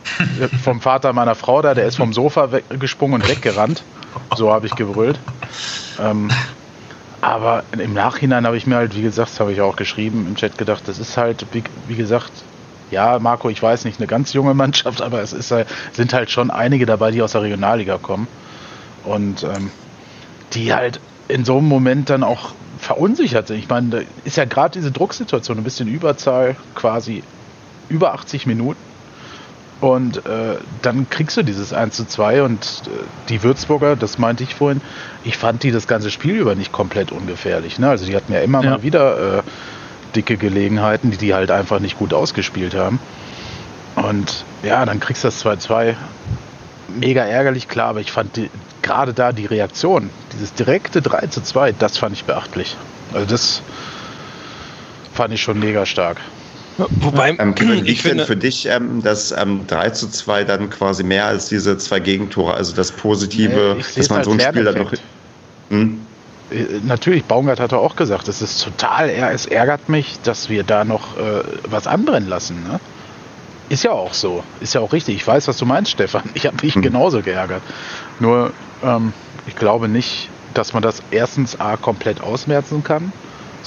vom Vater meiner Frau da, der ist vom Sofa gesprungen und weggerannt. So habe ich gebrüllt. Ähm, aber im Nachhinein habe ich mir halt, wie gesagt, habe ich auch geschrieben im Chat gedacht, das ist halt, wie, wie gesagt, ja, Marco, ich weiß nicht, eine ganz junge Mannschaft, aber es ist, sind halt schon einige dabei, die aus der Regionalliga kommen. Und ähm, die halt in so einem Moment dann auch verunsichert. Ich meine, da ist ja gerade diese Drucksituation, ein bisschen Überzahl, quasi über 80 Minuten. Und äh, dann kriegst du dieses 1 zu 2 und äh, die Würzburger, das meinte ich vorhin, ich fand die das ganze Spiel über nicht komplett ungefährlich. Ne? Also die hatten ja immer ja. mal wieder äh, dicke Gelegenheiten, die die halt einfach nicht gut ausgespielt haben. Und ja, dann kriegst du das 2-2. Mega ärgerlich, klar, aber ich fand gerade da die Reaktion, dieses direkte 3 zu 2, das fand ich beachtlich. Also das fand ich schon mega stark. Wobei, ähm, ich finde für dich ähm, das ähm, 3 zu 2 dann quasi mehr als diese zwei Gegentore, also das Positive, nee, dass man so ein Spiel dann noch. Hm? Äh, natürlich, Baumgart hat auch gesagt, es ist total, es ärgert mich, dass wir da noch äh, was anbrennen lassen. Ne? Ist ja auch so, ist ja auch richtig. Ich weiß, was du meinst, Stefan. Ich habe mich hm. genauso geärgert. Nur, ähm, ich glaube nicht, dass man das erstens A komplett ausmerzen kann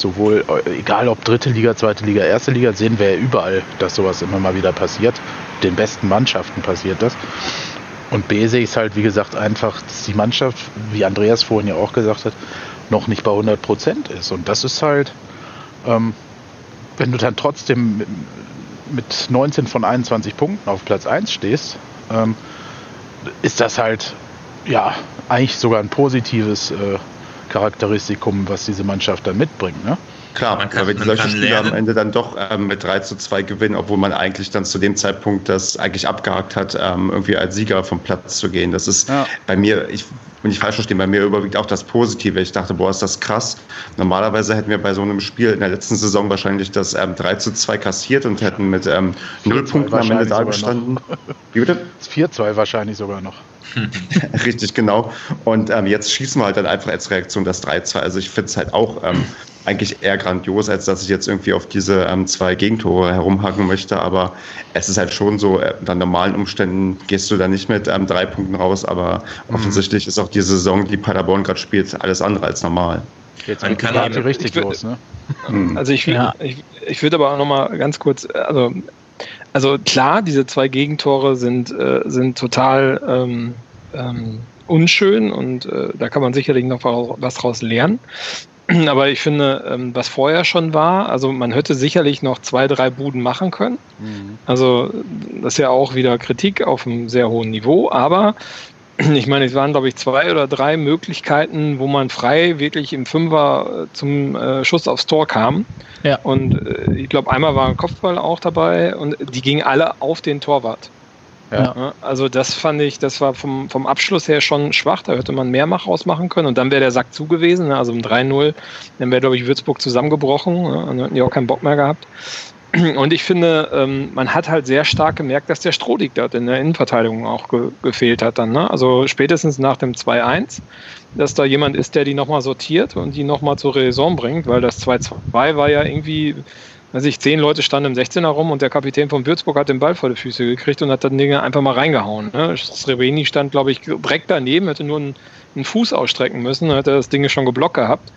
sowohl, äh, egal ob dritte Liga, zweite Liga, erste Liga, sehen wir ja überall, dass sowas immer mal wieder passiert. Den besten Mannschaften passiert das. Und B sehe ich es halt, wie gesagt, einfach, dass die Mannschaft, wie Andreas vorhin ja auch gesagt hat, noch nicht bei 100 Prozent ist. Und das ist halt, ähm, wenn du dann trotzdem mit 19 von 21 Punkten auf Platz 1 stehst, ähm, ist das halt, ja, eigentlich sogar ein positives äh, Charakteristikum, was diese Mannschaft dann mitbringt. Ne? Klar, man kann, weil wir solche Spiele am Ende dann doch ähm, mit 3 zu 2 gewinnen, obwohl man eigentlich dann zu dem Zeitpunkt das eigentlich abgehakt hat, ähm, irgendwie als Sieger vom Platz zu gehen. Das ist ja. bei mir, ich will nicht falsch verstehen, bei mir überwiegt auch das Positive. Ich dachte, boah, ist das krass. Normalerweise hätten wir bei so einem Spiel in der letzten Saison wahrscheinlich das ähm, 3 zu 2 kassiert und hätten mit ähm, 0 Punkten am Ende da gestanden. Wie bitte? 4-2 wahrscheinlich sogar noch. Richtig, genau. Und ähm, jetzt schießen wir halt dann einfach als Reaktion das 3-2. Also ich finde es halt auch ähm, eigentlich eher grandios, als dass ich jetzt irgendwie auf diese ähm, zwei Gegentore herumhacken möchte. Aber es ist halt schon so, äh, unter normalen Umständen gehst du da nicht mit ähm, drei Punkten raus. Aber mhm. offensichtlich ist auch die Saison, die Paderborn gerade spielt, alles andere als normal. Jetzt Man kann die richtig ich, los, ne? Also ich, ja. ich, ich würde aber auch noch mal ganz kurz, also also klar, diese zwei Gegentore sind, äh, sind total ähm, ähm, unschön und äh, da kann man sicherlich noch was draus lernen. Aber ich finde, ähm, was vorher schon war, also man hätte sicherlich noch zwei, drei Buden machen können. Mhm. Also das ist ja auch wieder Kritik auf einem sehr hohen Niveau, aber ich meine, es waren, glaube ich, zwei oder drei Möglichkeiten, wo man frei wirklich im Fünfer äh, zum äh, Schuss aufs Tor kam. Ja. Und äh, ich glaube, einmal war ein Kopfball auch dabei und die gingen alle auf den Torwart. Ja. Also das fand ich, das war vom, vom Abschluss her schon schwach, da hätte man mehr Mach rausmachen können und dann wäre der Sack zu gewesen, ne? also um 3-0, dann wäre, glaube ich, Würzburg zusammengebrochen ne? und dann hätten die auch keinen Bock mehr gehabt. Und ich finde, ähm, man hat halt sehr stark gemerkt, dass der Strohdig dort in der Innenverteidigung auch ge gefehlt hat dann. Ne? Also spätestens nach dem 2-1, dass da jemand ist, der die nochmal sortiert und die nochmal zur Raison bringt, weil das 2-2 war ja irgendwie, weiß ich, zehn Leute standen im 16er rum und der Kapitän von Würzburg hat den Ball vor die Füße gekriegt und hat dann Dinge einfach mal reingehauen. Ne? Sreveni stand, glaube ich, direkt daneben, hätte nur einen, einen Fuß ausstrecken müssen, hätte das Ding schon geblockt gehabt.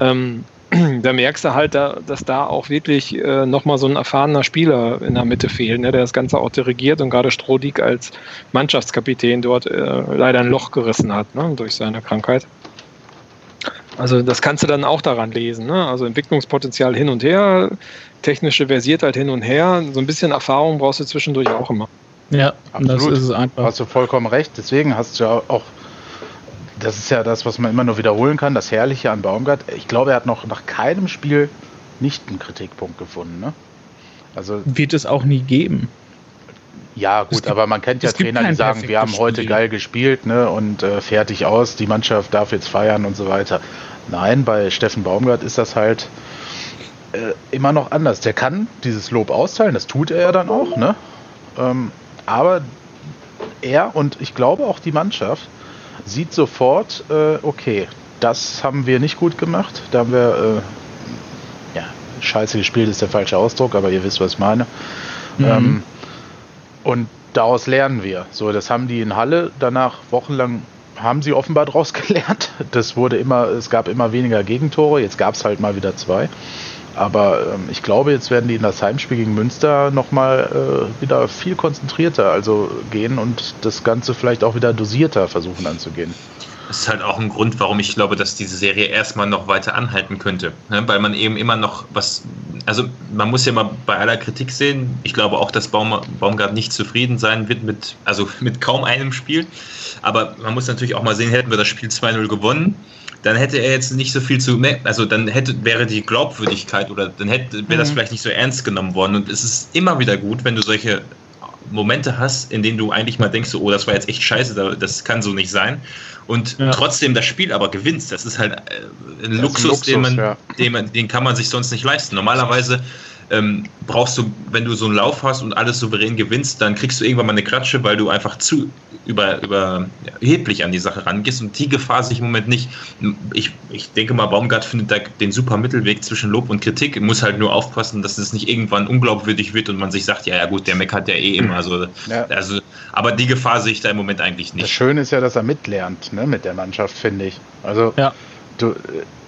Ähm, da merkst du halt, dass da auch wirklich äh, nochmal so ein erfahrener Spieler in der Mitte fehlt, ne, der das Ganze auch dirigiert und gerade Strodig als Mannschaftskapitän dort äh, leider ein Loch gerissen hat ne, durch seine Krankheit. Also das kannst du dann auch daran lesen. Ne? Also Entwicklungspotenzial hin und her, technische Versiertheit hin und her. So ein bisschen Erfahrung brauchst du zwischendurch auch immer. Ja, Absolut. das ist es einfach. Hast du vollkommen recht. Deswegen hast du ja auch das ist ja das, was man immer nur wiederholen kann, das Herrliche an Baumgart. Ich glaube, er hat noch nach keinem Spiel nicht einen Kritikpunkt gefunden. Ne? Also wird es auch nie geben. Ja, gut, gibt, aber man kennt ja Trainer, die sagen, wir haben Spiel. heute geil gespielt ne, und äh, fertig aus, die Mannschaft darf jetzt feiern und so weiter. Nein, bei Steffen Baumgart ist das halt äh, immer noch anders. Der kann dieses Lob austeilen, das tut er ja dann auch, ne? Ähm, aber er und ich glaube auch die Mannschaft sieht sofort, äh, okay, das haben wir nicht gut gemacht. Da haben wir, äh, ja, scheiße gespielt ist der falsche Ausdruck, aber ihr wisst, was ich meine. Mhm. Ähm, und daraus lernen wir. So, das haben die in Halle danach wochenlang haben sie offenbar daraus gelernt. Das wurde immer, es gab immer weniger Gegentore. Jetzt gab es halt mal wieder zwei. Aber ähm, ich glaube, jetzt werden die in das Heimspiel gegen Münster nochmal äh, wieder viel konzentrierter also gehen und das Ganze vielleicht auch wieder dosierter versuchen anzugehen. Das ist halt auch ein Grund, warum ich glaube, dass diese Serie erstmal noch weiter anhalten könnte. Ne? Weil man eben immer noch was, also man muss ja mal bei aller Kritik sehen, ich glaube auch, dass Baum, Baumgart nicht zufrieden sein wird mit, also mit kaum einem Spiel. Aber man muss natürlich auch mal sehen, hätten wir das Spiel 2-0 gewonnen, dann hätte er jetzt nicht so viel zu, also dann hätte, wäre die Glaubwürdigkeit oder dann hätte, wäre das mhm. vielleicht nicht so ernst genommen worden. Und es ist immer wieder gut, wenn du solche Momente hast, in denen du eigentlich mal denkst, oh, das war jetzt echt scheiße, das kann so nicht sein. Und ja. trotzdem das Spiel aber gewinnst. Das ist halt äh, ein, Luxus, ein Luxus, den man, ja. den man, den kann man sich sonst nicht leisten. Normalerweise ähm, brauchst du, wenn du so einen Lauf hast und alles souverän gewinnst, dann kriegst du irgendwann mal eine Klatsche, weil du einfach zu über, über erheblich an die Sache rangehst und die Gefahr sich im Moment nicht. Ich, ich denke mal, Baumgart findet da den super Mittelweg zwischen Lob und Kritik, muss halt nur aufpassen, dass es nicht irgendwann unglaubwürdig wird und man sich sagt, ja, ja gut, der meckert ja eh immer. Also, ja. also, aber die Gefahr sehe ich da im Moment eigentlich nicht. Das Schöne ist ja, dass er mitlernt ne, mit der Mannschaft, finde ich. Also ja. du,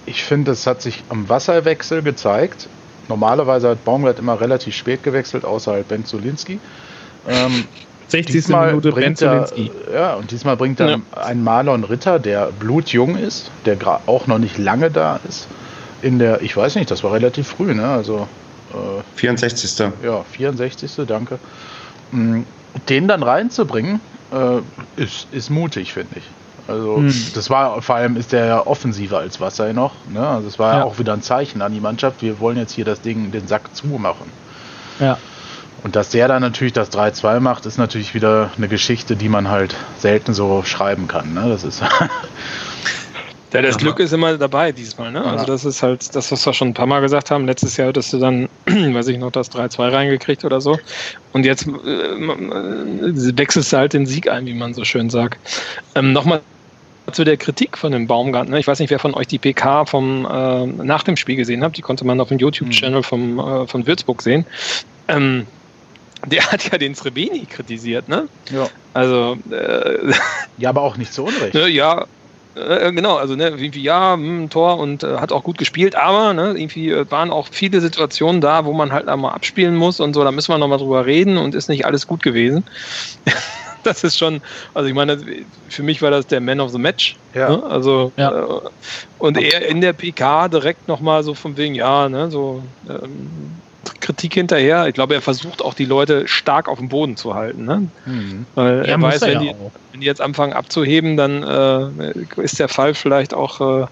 ich finde, es hat sich am Wasserwechsel gezeigt, Normalerweise hat Baumgart immer relativ spät gewechselt, außer halt Ben Zulinski. Ähm, 60. Diesmal Minute Ben Zulinski. Ja, und diesmal bringt er ja. einen Marlon Ritter, der blutjung ist, der auch noch nicht lange da ist. In der, ich weiß nicht, das war relativ früh, ne? Also. Äh, 64. Ja, 64. Danke. Mm, den dann reinzubringen, äh, ist, ist mutig, finde ich. Also hm. das war vor allem ist der ja offensiver als Wasser noch. Ne? Also das war ja. auch wieder ein Zeichen an die Mannschaft. Wir wollen jetzt hier das Ding, den Sack zumachen. Ja. Und dass der dann natürlich das 3-2 macht, ist natürlich wieder eine Geschichte, die man halt selten so schreiben kann. Ne? Das ist Ja, das Glück ist immer dabei diesmal, ne? Also das ist halt das, was wir schon ein paar Mal gesagt haben. Letztes Jahr hattest du dann, weiß ich noch, das 3-2 reingekriegt oder so. Und jetzt äh, wechselst du halt den Sieg ein, wie man so schön sagt. Ähm, Nochmal zu der Kritik von dem Baumgartner. Ich weiß nicht, wer von euch die PK vom, äh, nach dem Spiel gesehen hat. Die konnte man auf dem YouTube-Channel vom, äh, von Würzburg sehen. Ähm, der hat ja den Srebeni kritisiert, ne? Ja. Also. Äh, ja, aber auch nicht so unrecht. Ne, ja, äh, genau, also ne, irgendwie ja, mh, hm, Tor und äh, hat auch gut gespielt, aber ne, irgendwie äh, waren auch viele Situationen da, wo man halt einmal abspielen muss und so, da müssen wir nochmal drüber reden und ist nicht alles gut gewesen. Das ist schon, also ich meine, für mich war das der Man of the Match. Ja. Ne? Also ja. Äh, und er in der PK direkt nochmal so von wegen, ja, ne, so ähm, Kritik hinterher. Ich glaube, er versucht auch die Leute stark auf dem Boden zu halten. Ne? Mhm. Weil er, er weiß, wenn, ja die, wenn, die, jetzt anfangen abzuheben, dann äh, ist der Fall vielleicht auch äh,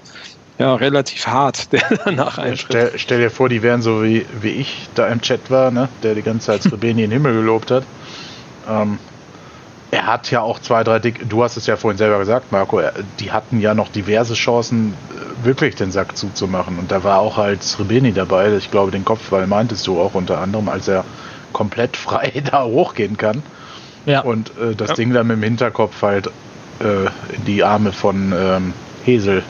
ja, relativ hart, der danach eintritt. Stell, stell, dir vor, die wären so wie, wie ich da im Chat war, ne? der die ganze Zeit Srebeni in den Himmel gelobt hat. Ähm, er hat ja auch zwei, drei Dick, du hast es ja vorhin selber gesagt, Marco, die hatten ja noch diverse Chancen, äh, wirklich den Sack zuzumachen. Und da war auch halt Srebeni dabei, ich glaube, den Kopfball meintest du auch unter anderem, als er komplett frei da hochgehen kann. Ja. Und äh, das ja. Ding dann mit dem Hinterkopf halt äh, in die Arme von ähm, Hesel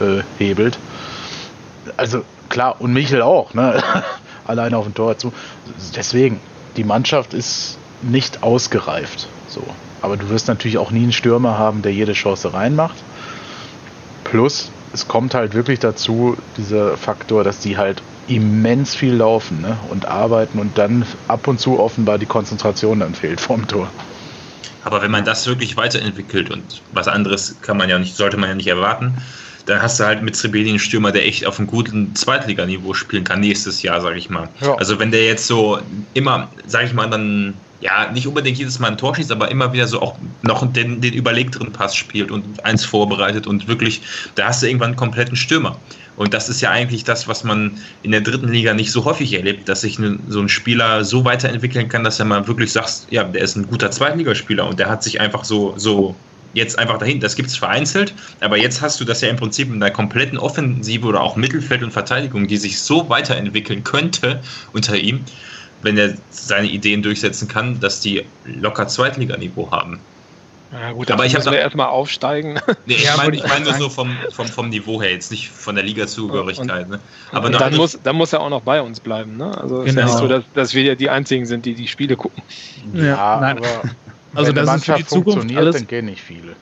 äh, hebelt. Also klar, und Michel auch, ne? Alleine auf dem Tor zu. Deswegen, die Mannschaft ist nicht ausgereift. So. Aber du wirst natürlich auch nie einen Stürmer haben, der jede Chance reinmacht. Plus, es kommt halt wirklich dazu, dieser Faktor, dass die halt immens viel laufen ne? und arbeiten und dann ab und zu offenbar die Konzentration dann fehlt vom Tor. Aber wenn man das wirklich weiterentwickelt und was anderes kann man ja nicht, sollte man ja nicht erwarten, dann hast du halt mit Srebeni einen Stürmer, der echt auf einem guten Zweitliganiveau spielen kann nächstes Jahr, sage ich mal. Ja. Also wenn der jetzt so immer, sage ich mal, dann ja, nicht unbedingt jedes Mal ein Tor schießt, aber immer wieder so auch noch den, den überlegteren Pass spielt und eins vorbereitet und wirklich, da hast du irgendwann einen kompletten Stürmer. Und das ist ja eigentlich das, was man in der dritten Liga nicht so häufig erlebt, dass sich so ein Spieler so weiterentwickeln kann, dass er mal wirklich sagt, ja, der ist ein guter Zweitligaspieler und der hat sich einfach so, so jetzt einfach dahin. Das gibt es vereinzelt, aber jetzt hast du das ja im Prinzip in der kompletten Offensive oder auch Mittelfeld und Verteidigung, die sich so weiterentwickeln könnte unter ihm wenn er seine Ideen durchsetzen kann, dass die locker Zweitliganiveau haben. Ja, gut, aber ich habe erstmal aufsteigen. Nee, ich meine ich mein nur so vom, vom, vom Niveau her, jetzt nicht von der Liga-Zugehörigkeit. Ne? Aber dann, muss, dann muss er auch noch bei uns bleiben. Ne? Also es genau. ist ja nicht so, dass, dass wir ja die Einzigen sind, die die Spiele gucken. Ja, ja nein. aber also das ist für die Zukunft alles. Dann gehen nicht viele.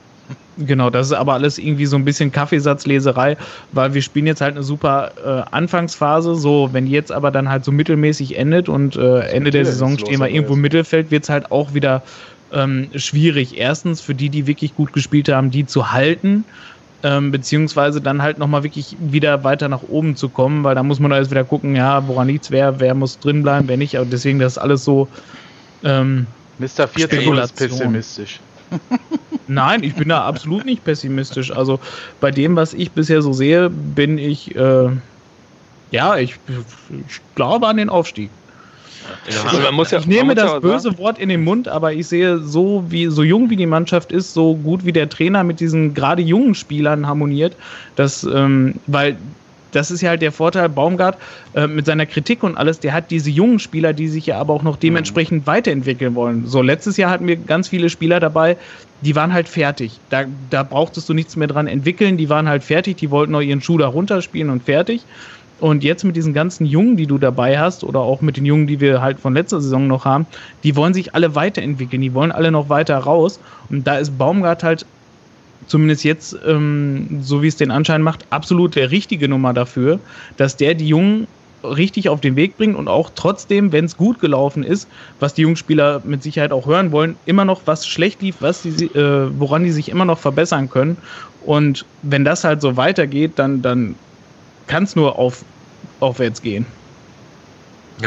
Genau, das ist aber alles irgendwie so ein bisschen Kaffeesatzleserei, weil wir spielen jetzt halt eine super äh, Anfangsphase. So, wenn jetzt aber dann halt so mittelmäßig endet und äh, Ende der Saison stehen wir irgendwo im Mittelfeld, wird es halt auch wieder ähm, schwierig. Erstens für die, die wirklich gut gespielt haben, die zu halten ähm, beziehungsweise dann halt nochmal wirklich wieder weiter nach oben zu kommen, weil da muss man erst wieder gucken, ja, woran liegt's, wer, wer muss drin bleiben, wer nicht. Aber deswegen, das ist alles so. Ähm, Mr. 14 ist pessimistisch. Nein, ich bin da absolut nicht pessimistisch. Also bei dem, was ich bisher so sehe, bin ich, äh, ja, ich, ich glaube an den Aufstieg. Also man muss ja, ich nehme das böse Wort in den Mund, aber ich sehe so wie so jung wie die Mannschaft ist, so gut wie der Trainer mit diesen gerade jungen Spielern harmoniert, dass ähm, weil das ist ja halt der Vorteil, Baumgart äh, mit seiner Kritik und alles, der hat diese jungen Spieler, die sich ja aber auch noch dementsprechend mhm. weiterentwickeln wollen. So, letztes Jahr hatten wir ganz viele Spieler dabei, die waren halt fertig. Da, da brauchtest du nichts mehr dran entwickeln, die waren halt fertig, die wollten noch ihren Schuh da runterspielen und fertig. Und jetzt mit diesen ganzen Jungen, die du dabei hast, oder auch mit den Jungen, die wir halt von letzter Saison noch haben, die wollen sich alle weiterentwickeln, die wollen alle noch weiter raus. Und da ist Baumgart halt zumindest jetzt, ähm, so wie es den Anschein macht, absolut der richtige Nummer dafür, dass der die Jungen richtig auf den Weg bringt und auch trotzdem, wenn es gut gelaufen ist, was die Jungspieler mit Sicherheit auch hören wollen, immer noch was schlecht lief, was die, äh, woran die sich immer noch verbessern können. Und wenn das halt so weitergeht, dann, dann kann es nur auf, aufwärts gehen.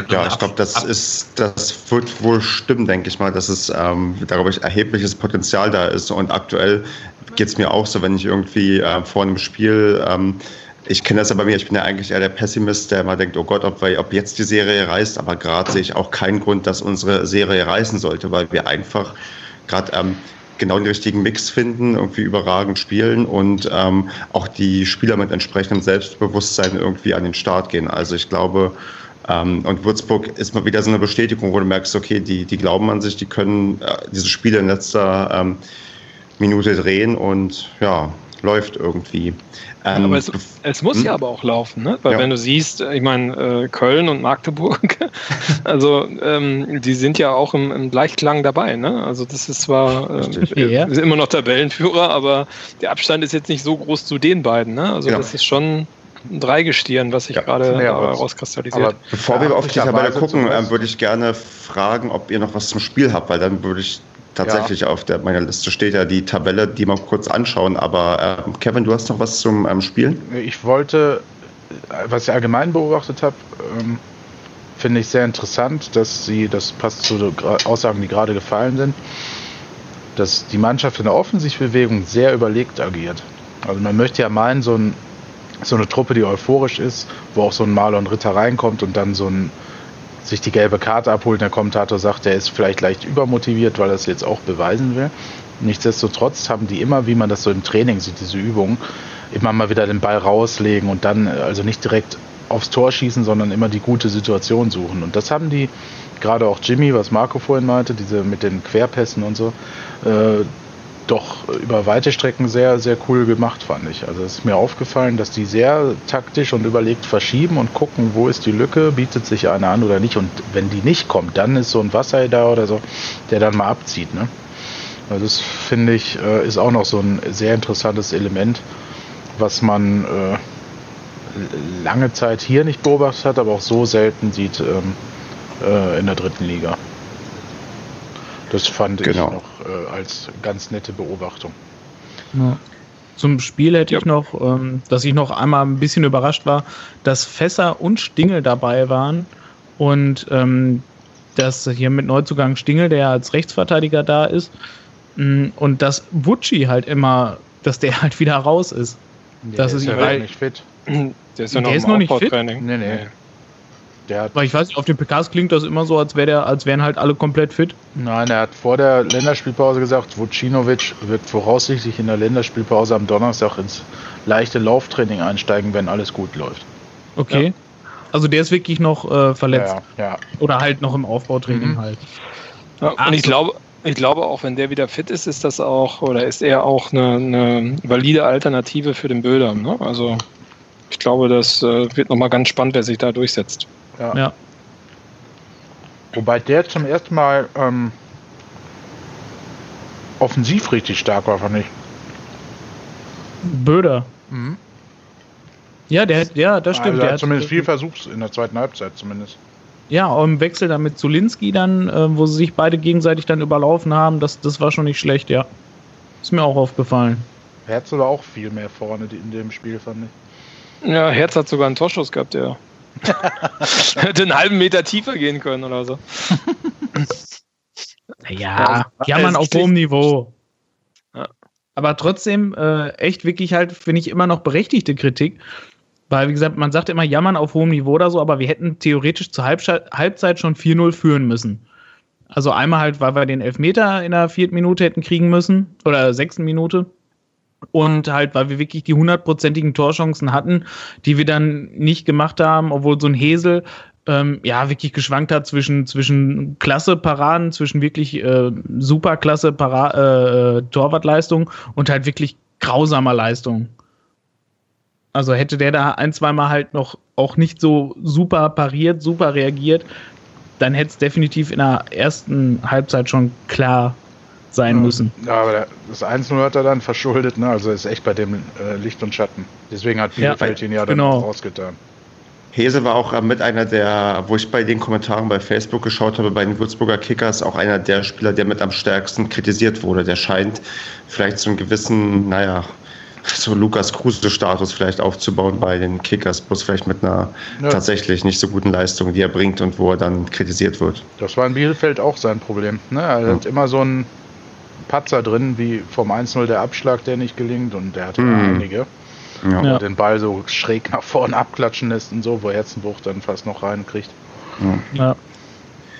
Ja, ich glaube, das ist, das wird wohl stimmen, denke ich mal, dass es ähm, darüber erhebliches Potenzial da ist. Und aktuell geht es mir auch so, wenn ich irgendwie äh, vor einem Spiel, ähm, ich kenne das ja bei mir, ich bin ja eigentlich eher der Pessimist, der immer denkt, oh Gott, ob, wir, ob jetzt die Serie reißt, aber gerade sehe ich auch keinen Grund, dass unsere Serie reißen sollte, weil wir einfach gerade ähm, genau den richtigen Mix finden, irgendwie überragend spielen und ähm, auch die Spieler mit entsprechendem Selbstbewusstsein irgendwie an den Start gehen. Also ich glaube, ähm, und Würzburg ist mal wieder so eine Bestätigung, wo du merkst, okay, die, die glauben an sich, die können äh, diese Spiele in letzter ähm, Minute drehen und ja, läuft irgendwie. Ähm, aber es, es muss hm? ja aber auch laufen, ne? Weil ja. wenn du siehst, ich meine, äh, Köln und Magdeburg, also ähm, die sind ja auch im, im, Gleichklang dabei, ne? Also das ist zwar äh, ja. immer noch Tabellenführer, aber der Abstand ist jetzt nicht so groß zu den beiden, ne? Also ja. das ist schon ein Dreigestirn, was sich gerade rauskristallisiert. Aber bevor wir auf die Tabelle gucken, äh, würde ich gerne fragen, ob ihr noch was zum Spiel habt, weil dann würde ich tatsächlich ja. auf der, meiner Liste steht ja die Tabelle, die wir kurz anschauen. Aber äh, Kevin, du hast noch was zum ähm, Spiel? Ich wollte, was ich allgemein beobachtet habe, ähm, finde ich sehr interessant, dass sie, das passt zu den Aussagen, die gerade gefallen sind, dass die Mannschaft in der Offensivbewegung sehr überlegt agiert. Also man möchte ja meinen, so, ein, so eine Truppe, die euphorisch ist, wo auch so ein Marlon Ritter reinkommt und dann so ein sich die gelbe Karte abholt. Der Kommentator sagt, er ist vielleicht leicht übermotiviert, weil er es jetzt auch beweisen will. Nichtsdestotrotz haben die immer, wie man das so im Training sieht, diese Übung, immer mal wieder den Ball rauslegen und dann also nicht direkt aufs Tor schießen, sondern immer die gute Situation suchen. Und das haben die, gerade auch Jimmy, was Marco vorhin meinte, diese mit den Querpässen und so, äh, doch über weite Strecken sehr, sehr cool gemacht, fand ich. Also es ist mir aufgefallen, dass die sehr taktisch und überlegt verschieben und gucken, wo ist die Lücke, bietet sich einer an oder nicht. Und wenn die nicht kommt, dann ist so ein Wasser da oder so, der dann mal abzieht. Ne? Also das finde ich, äh, ist auch noch so ein sehr interessantes Element, was man äh, lange Zeit hier nicht beobachtet hat, aber auch so selten sieht ähm, äh, in der dritten Liga. Das fand genau. ich noch äh, als ganz nette Beobachtung. Ja. Zum Spiel hätte ja. ich noch, ähm, dass ich noch einmal ein bisschen überrascht war, dass Fässer und Stingel dabei waren und ähm, dass hier mit Neuzugang Stingel, der als Rechtsverteidiger da ist, mm, und dass Wutschi halt immer, dass der halt wieder raus ist. Nee, das ist, ja nicht fit. Der ist ja noch, der ist noch nicht fit. Nee, nee. Weil ich weiß nicht, auf den PKs klingt das immer so, als, wär der, als wären halt alle komplett fit. Nein, er hat vor der Länderspielpause gesagt, Vucinovic wird voraussichtlich in der Länderspielpause am Donnerstag ins leichte Lauftraining einsteigen, wenn alles gut läuft. Okay. Ja. Also der ist wirklich noch äh, verletzt. Ja, ja. Oder halt noch im Aufbautraining mhm. halt. Ja, und ich glaube, ich glaube auch, wenn der wieder fit ist, ist das auch, oder ist er auch eine, eine valide Alternative für den Bilder. Ne? Also ich glaube, das äh, wird nochmal ganz spannend, wer sich da durchsetzt. Ja. ja. Wobei der zum ersten Mal ähm, offensiv richtig stark war, fand ich. Böder. Mhm. Ja, der, ja, das stimmt. Also er hat zumindest viel Versuchs in der zweiten Halbzeit zumindest. Ja, auch im Wechsel dann mit Zulinski dann, äh, wo sie sich beide gegenseitig dann überlaufen haben, das, das war schon nicht schlecht, ja. Ist mir auch aufgefallen. Herz war auch viel mehr vorne in dem Spiel, fand ich. Ja, Herz hat sogar einen Torschuss gehabt, ja. Hätte einen halben Meter tiefer gehen können oder so. Naja, ja, man auf hohem Niveau. Ja. Aber trotzdem, äh, echt wirklich halt, finde ich, immer noch berechtigte Kritik. Weil, wie gesagt, man sagt immer jammern auf hohem Niveau oder so, aber wir hätten theoretisch zur Halbzeit schon 4-0 führen müssen. Also einmal halt, weil wir den Elfmeter in der vierten Minute hätten kriegen müssen oder sechsten Minute. Und halt, weil wir wirklich die hundertprozentigen Torchancen hatten, die wir dann nicht gemacht haben, obwohl so ein Hesel ähm, ja wirklich geschwankt hat zwischen, zwischen klasse Paraden, zwischen wirklich äh, super klasse äh, Torwartleistung und halt wirklich grausamer Leistung. Also hätte der da ein, zweimal halt noch auch nicht so super pariert, super reagiert, dann hätte es definitiv in der ersten Halbzeit schon klar sein müssen. Ja, aber das 1-0 hat er dann verschuldet, ne? Also ist echt bei dem äh, Licht und Schatten. Deswegen hat Bielefeld ja, ihn ja dann genau. rausgetan. Hese war auch äh, mit einer der, wo ich bei den Kommentaren bei Facebook geschaut habe, bei den Würzburger Kickers, auch einer der Spieler, der mit am stärksten kritisiert wurde. Der scheint vielleicht so einen gewissen, naja, so Lukas Kruse-Status vielleicht aufzubauen bei den Kickers, bloß vielleicht mit einer ja. tatsächlich nicht so guten Leistung, die er bringt und wo er dann kritisiert wird. Das war in Bielefeld auch sein Problem. Ne? Er ja. hat immer so einen Patzer drin, wie vom 1-0 der Abschlag, der nicht gelingt und der hatte mhm. einige. Ja. ja. Den Ball so schräg nach vorne abklatschen lässt und so, wo Herzenbruch dann fast noch reinkriegt. Ja.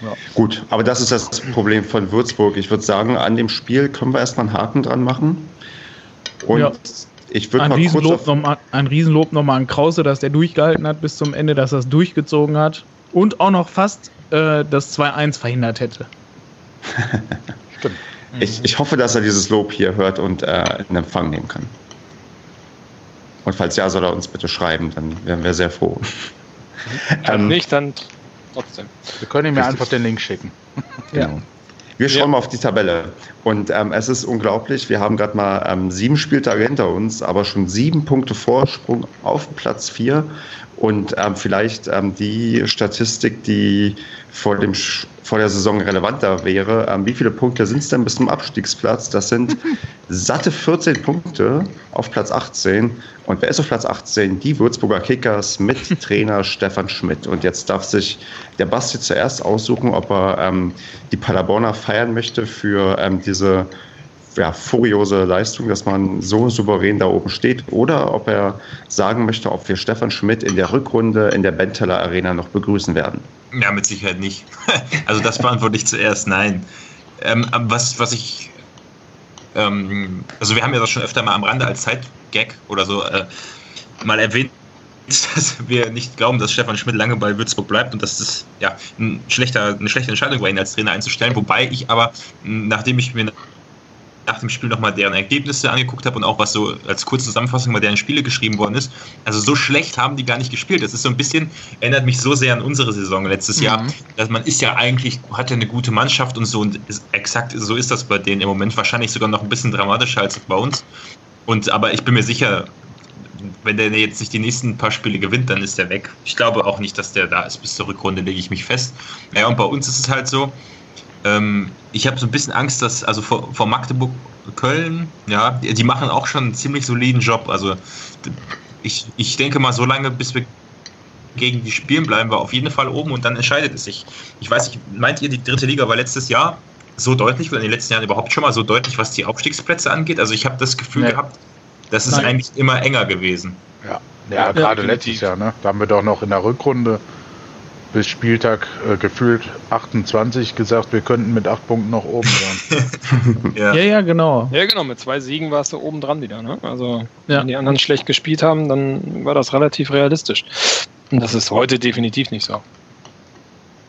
Ja. Gut, aber das ist das Problem von Würzburg. Ich würde sagen, an dem Spiel können wir erstmal einen Haken dran machen. Und ja. ich würde mal Riesenlob kurz. Noch ein Riesenlob nochmal an Krause, dass der durchgehalten hat bis zum Ende, dass er es durchgezogen hat und auch noch fast äh, das 2-1 verhindert hätte. Stimmt. Ich, ich hoffe, dass er dieses Lob hier hört und äh, in Empfang nehmen kann. Und falls ja, soll er uns bitte schreiben, dann wären wir sehr froh. Wenn ähm, nicht, dann trotzdem. Wir können ihm ja einfach den Link schicken. Genau. Ja. Wir schauen ja. mal auf die Tabelle. Und ähm, es ist unglaublich. Wir haben gerade mal ähm, sieben Spieltage hinter uns, aber schon sieben Punkte Vorsprung auf Platz vier. Und ähm, vielleicht ähm, die Statistik, die vor, dem, vor der Saison relevanter wäre. Ähm, wie viele Punkte sind es denn bis zum Abstiegsplatz? Das sind satte 14 Punkte auf Platz 18. Und wer ist auf Platz 18? Die Würzburger Kickers mit Trainer Stefan Schmidt. Und jetzt darf sich der Basti zuerst aussuchen, ob er ähm, die Paderborner feiern möchte für ähm, diese ja, furiose Leistung, dass man so souverän da oben steht, oder ob er sagen möchte, ob wir Stefan Schmidt in der Rückrunde in der Benteler Arena noch begrüßen werden. Ja, mit Sicherheit nicht. Also das beantworte ich zuerst, nein. Ähm, was, was ich, ähm, also wir haben ja das schon öfter mal am Rande als Zeitgag oder so äh, mal erwähnt, dass wir nicht glauben, dass Stefan Schmidt lange bei Würzburg bleibt und dass das ja ein schlechter, eine schlechte Entscheidung war, ihn als Trainer einzustellen. Wobei ich aber, nachdem ich mir nach dem Spiel nochmal deren Ergebnisse angeguckt habe und auch was so als kurze Zusammenfassung mal deren Spiele geschrieben worden ist. Also so schlecht haben die gar nicht gespielt. Das ist so ein bisschen, erinnert mich so sehr an unsere Saison letztes mhm. Jahr. Dass man ist ja eigentlich, hat ja eine gute Mannschaft und so und ist, exakt so ist das bei denen im Moment. Wahrscheinlich sogar noch ein bisschen dramatischer als bei uns. Und aber ich bin mir sicher, wenn der jetzt nicht die nächsten paar Spiele gewinnt, dann ist der weg. Ich glaube auch nicht, dass der da ist. Bis zur Rückrunde lege ich mich fest. Ja, und bei uns ist es halt so, ähm, ich habe so ein bisschen Angst, dass, also vor, vor Magdeburg, Köln, ja, die, die, machen auch schon einen ziemlich soliden Job. Also ich, ich denke mal, so lange, bis wir gegen die spielen, bleiben wir auf jeden Fall oben und dann entscheidet es sich. Ich weiß nicht, meint ihr, die dritte Liga war letztes Jahr so deutlich oder in den letzten Jahren überhaupt schon mal so deutlich, was die Aufstiegsplätze angeht? Also ich habe das Gefühl nee. gehabt, das ist Nein. eigentlich immer enger gewesen. Ja, ja, ja gerade letztes Jahr, ne? Da haben wir doch noch in der Rückrunde bis Spieltag äh, gefühlt 28 gesagt, wir könnten mit acht Punkten noch oben sein. ja. ja. ja, genau. Ja, genau. Mit zwei Siegen warst du oben dran wieder. Ne? Also, ja. wenn die anderen schlecht gespielt haben, dann war das relativ realistisch. Und das ist heute definitiv nicht so.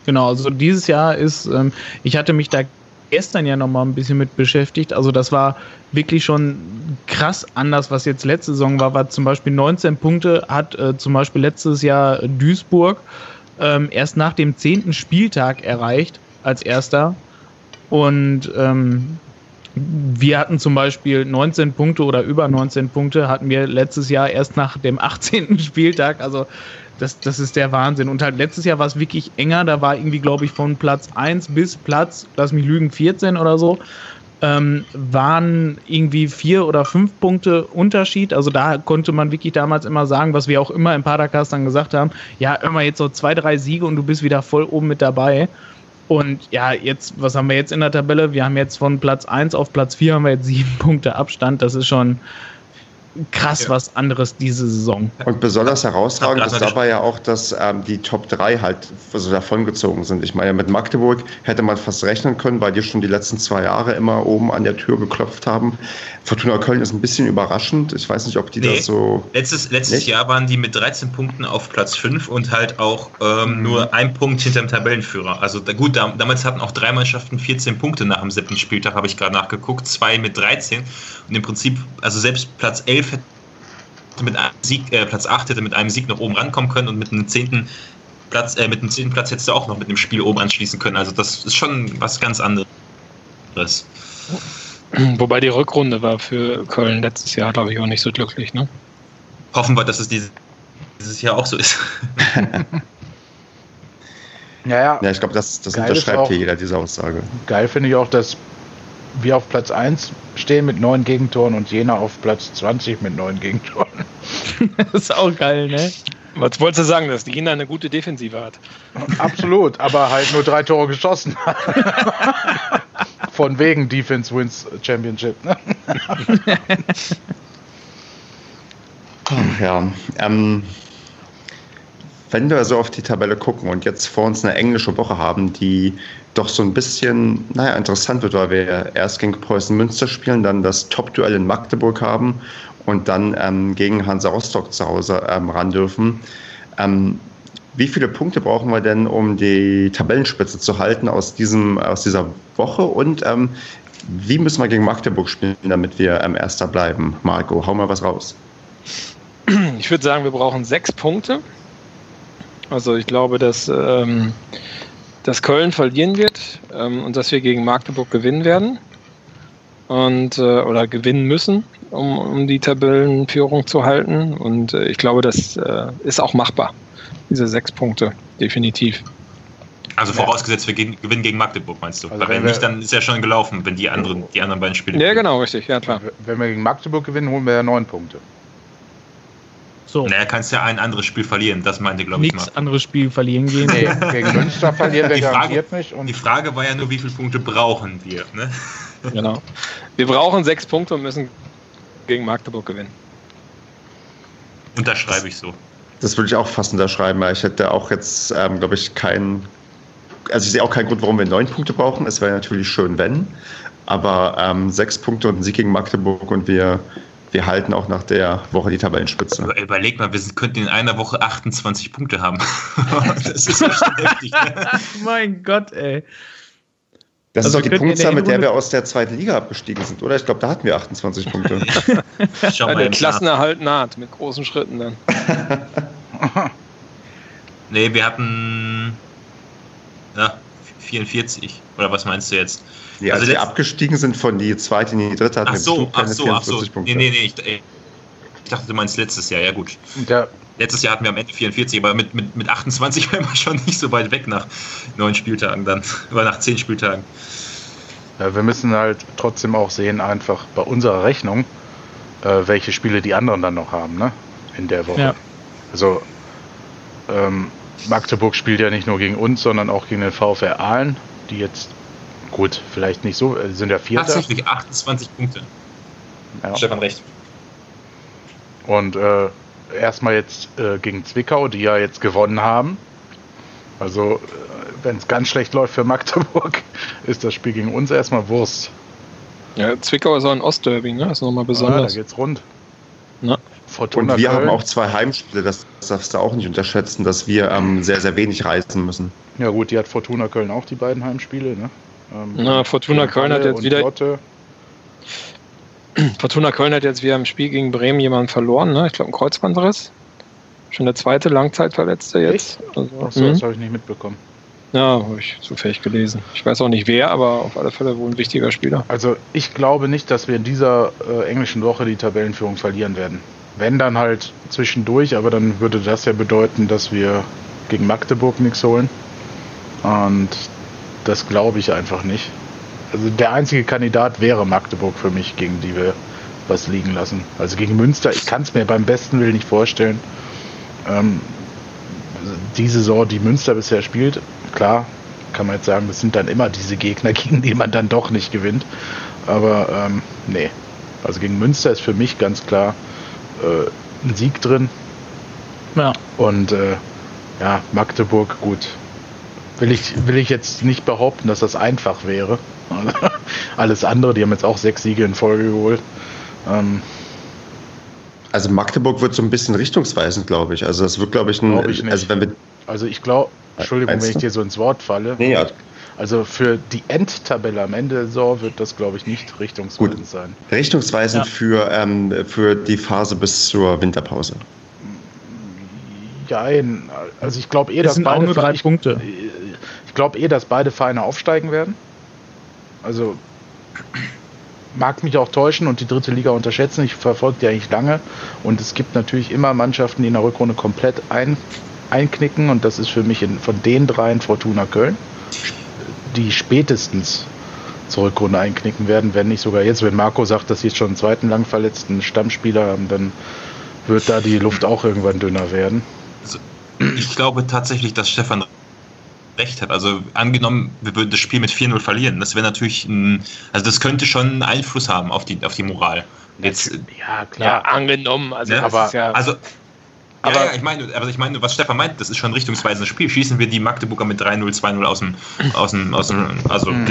Genau, also dieses Jahr ist, ähm, ich hatte mich da gestern ja nochmal ein bisschen mit beschäftigt. Also das war wirklich schon krass anders, was jetzt letzte Saison war, war zum Beispiel 19 Punkte hat äh, zum Beispiel letztes Jahr Duisburg ähm, erst nach dem zehnten Spieltag erreicht als erster. Und ähm, wir hatten zum Beispiel 19 Punkte oder über 19 Punkte hatten wir letztes Jahr erst nach dem 18. Spieltag. Also Das, das ist der Wahnsinn. Und halt letztes Jahr war es wirklich enger. Da war irgendwie, glaube ich, von Platz 1 bis Platz, lass mich lügen, 14 oder so, ähm, waren irgendwie vier oder fünf Punkte Unterschied. Also da konnte man wirklich damals immer sagen, was wir auch immer im Padercast dann gesagt haben, ja, immer jetzt so zwei, drei Siege und du bist wieder voll oben mit dabei. Und ja, jetzt, was haben wir jetzt in der Tabelle? Wir haben jetzt von Platz 1 auf Platz 4 haben wir jetzt sieben Punkte Abstand. Das ist schon, krass ja. was anderes diese Saison. Und besonders herausragend ist dabei ja auch, dass ähm, die Top 3 halt also davongezogen sind. Ich meine, mit Magdeburg hätte man fast rechnen können, weil die schon die letzten zwei Jahre immer oben an der Tür geklopft haben. Fortuna Köln ist ein bisschen überraschend. Ich weiß nicht, ob die nee. das so. Letztes, letztes Jahr waren die mit 13 Punkten auf Platz 5 und halt auch ähm, mhm. nur ein Punkt hinter dem Tabellenführer. Also da, gut, da, damals hatten auch drei Mannschaften 14 Punkte nach dem siebten Spieltag, habe ich gerade nachgeguckt. Zwei mit 13. Und im Prinzip, also selbst Platz 11 hätte mit einem Sieg, äh, Platz 8 hätte mit einem Sieg nach oben rankommen können und mit einem zehnten Platz, äh, mit einem zehnten Platz hättest du auch noch mit einem Spiel oben anschließen können. Also das ist schon was ganz anderes. Wobei die Rückrunde war für Köln letztes Jahr, glaube ich, auch nicht so glücklich, ne? Hoffen wir, dass es dieses, dieses Jahr auch so ist. ja, ja. ja, ich glaube, das, das unterschreibt auch, hier jeder diese Aussage. Geil finde ich auch, dass wir auf Platz 1 stehen mit neun Gegentoren und Jena auf Platz 20 mit neun Gegentoren. das ist auch geil, ne? Was wolltest du sagen, dass die Jena eine gute Defensive hat? Absolut, aber halt nur drei Tore geschossen. Von wegen Defense Wins Championship. Ne? ja, ähm, wenn wir so auf die Tabelle gucken und jetzt vor uns eine englische Woche haben, die doch so ein bisschen, naja, interessant wird, weil wir erst gegen Preußen Münster spielen, dann das Top-Duell in Magdeburg haben und dann ähm, gegen Hansa Rostock zu Hause ähm, ran dürfen. Ähm, wie viele Punkte brauchen wir denn, um die Tabellenspitze zu halten aus, diesem, aus dieser Woche? Und ähm, wie müssen wir gegen Magdeburg spielen, damit wir ähm, Erster bleiben? Marco, hau mal was raus. Ich würde sagen, wir brauchen sechs Punkte. Also ich glaube, dass, ähm, dass Köln verlieren wird ähm, und dass wir gegen Magdeburg gewinnen werden und äh, oder gewinnen müssen, um, um die Tabellenführung zu halten. Und äh, ich glaube, das äh, ist auch machbar. Diese sechs Punkte, definitiv. Also vorausgesetzt, wir gewinnen gegen Magdeburg, meinst du? Also Weil wenn, wenn nicht, dann ist ja schon gelaufen, wenn die anderen, die anderen beiden Spiele. Ja, genau, richtig, ja klar. Wenn wir gegen Magdeburg gewinnen, holen wir ja neun Punkte. So. Naja, kannst ja ein anderes Spiel verlieren, das meinte, glaube ich mal. Nichts anderes Spiel verlieren gehen. Nee, gegen Münster verlieren wir die Frage, nicht. Und die Frage war ja nur, wie viele Punkte brauchen wir? Ne? Genau. Wir brauchen sechs Punkte und müssen gegen Magdeburg gewinnen. Unterschreibe ich so. Das würde ich auch fast unterschreiben, weil ich hätte auch jetzt, ähm, glaube ich, keinen. Also ich sehe auch keinen Grund, warum wir neun Punkte brauchen. Es wäre natürlich schön, wenn. Aber ähm, sechs Punkte und ein Sieg gegen Magdeburg und wir wir halten auch nach der Woche die Tabellenspitze. Aber überleg mal, wir könnten in einer Woche 28 Punkte haben. das ist schon heftig. Ne? mein Gott, ey. Das also ist doch die Punktzahl, mit der wir aus der zweiten Liga abgestiegen sind, oder? Ich glaube, da hatten wir 28 Punkte. Schau mal der Klassenerhalt naht, mit großen Schritten dann. nee, wir hatten ja, 44. Oder was meinst du jetzt? Ja, also, also die abgestiegen sind von die zweite in die dritte, hatten ach so, ach so, ach so. Punkte. Nee, nee, nee. Ich, ich, dachte, du meinst letztes Jahr. Ja, gut. Ja. Letztes Jahr hatten wir am Ende 44, aber mit, mit, mit 28 wären wir schon nicht so weit weg nach neun Spieltagen dann. Oder nach zehn Spieltagen. Ja, wir müssen halt trotzdem auch sehen, einfach bei unserer Rechnung, äh, welche Spiele die anderen dann noch haben, ne? In der Woche. Ja. Also, ähm, Magdeburg spielt ja nicht nur gegen uns, sondern auch gegen den VfR Aalen, die jetzt Gut, vielleicht nicht so, äh, sind ja Vierter. Tatsächlich 28 Punkte. Ja. Stefan recht. Und äh, erstmal jetzt äh, gegen Zwickau, die ja jetzt gewonnen haben. Also, äh, wenn es ganz schlecht läuft für Magdeburg, ist das Spiel gegen uns erstmal Wurst. Ja, Zwickau ist auch ein Ostderby, ne? Das ist nochmal besonders. Ah, da geht's rund. Na. Fortuna und wir Köln. haben auch zwei Heimspiele, das darfst du auch nicht unterschätzen, dass wir ähm, sehr, sehr wenig reisen müssen. Ja gut, die hat Fortuna Köln auch die beiden Heimspiele, ne? Ähm, Na, Fortuna Köln hat jetzt wieder. Lotte. Fortuna Köln hat jetzt wieder im Spiel gegen Bremen jemanden verloren, ne? Ich glaube, ein Kreuzbandriss. Schon der zweite Langzeitverletzte jetzt. Also, Achso, das mhm. habe ich nicht mitbekommen. Ja, habe ich zufällig gelesen. Ich weiß auch nicht wer, aber auf alle Fälle wohl ein wichtiger Spieler. Also ich glaube nicht, dass wir in dieser äh, englischen Woche die Tabellenführung verlieren werden. Wenn dann halt zwischendurch, aber dann würde das ja bedeuten, dass wir gegen Magdeburg nichts holen. Und das glaube ich einfach nicht. Also der einzige Kandidat wäre Magdeburg für mich, gegen die wir was liegen lassen. Also gegen Münster, ich kann es mir beim besten Willen nicht vorstellen. Ähm, die Saison, die Münster bisher spielt, klar, kann man jetzt sagen, das sind dann immer diese Gegner, gegen die man dann doch nicht gewinnt. Aber ähm, nee, also gegen Münster ist für mich ganz klar äh, ein Sieg drin. Ja. Und äh, ja, Magdeburg, gut. Will ich, will ich jetzt nicht behaupten, dass das einfach wäre. Alles andere, die haben jetzt auch sechs Siege in Folge geholt. Ähm, also Magdeburg wird so ein bisschen richtungsweisend, glaube ich. Also das wird, glaube ich, ein, glaub ich also wenn wir also ich glaube, Entschuldigung, wenn ich dir so ins Wort falle. Nee, ja. Also für die Endtabelle am Ende der Saison wird das, glaube ich, nicht richtungsweisend Gut. sein. Richtungsweisend ja. für, ähm, für die Phase bis zur Winterpause. Ja, also ich glaube eh, das dass beide auch nur drei ich, Punkte. Ich glaube eh, dass beide Vereine aufsteigen werden. Also mag mich auch täuschen und die dritte Liga unterschätzen. Ich verfolge die eigentlich lange und es gibt natürlich immer Mannschaften, die in der Rückrunde komplett ein, einknicken und das ist für mich in, von den dreien Fortuna Köln die spätestens zur Rückrunde einknicken werden, wenn nicht sogar jetzt, wenn Marco sagt, dass sie jetzt schon einen zweiten lang verletzten Stammspieler haben, dann wird da die Luft auch irgendwann dünner werden. Also, ich glaube tatsächlich, dass Stefan recht hat. Also angenommen, wir würden das Spiel mit 4-0 verlieren, das wäre natürlich ein, also das könnte schon einen Einfluss haben auf die, auf die Moral. Jetzt, ja, klar. Ja, angenommen, also ne? aber, ja also aber ja, ich meine, aber ich meine, was Stefan meint, das ist schon ein richtungsweisendes Spiel. Schießen wir die Magdeburger mit 3-0, 2-0 aus dem, aus dem, aus dem, also mhm.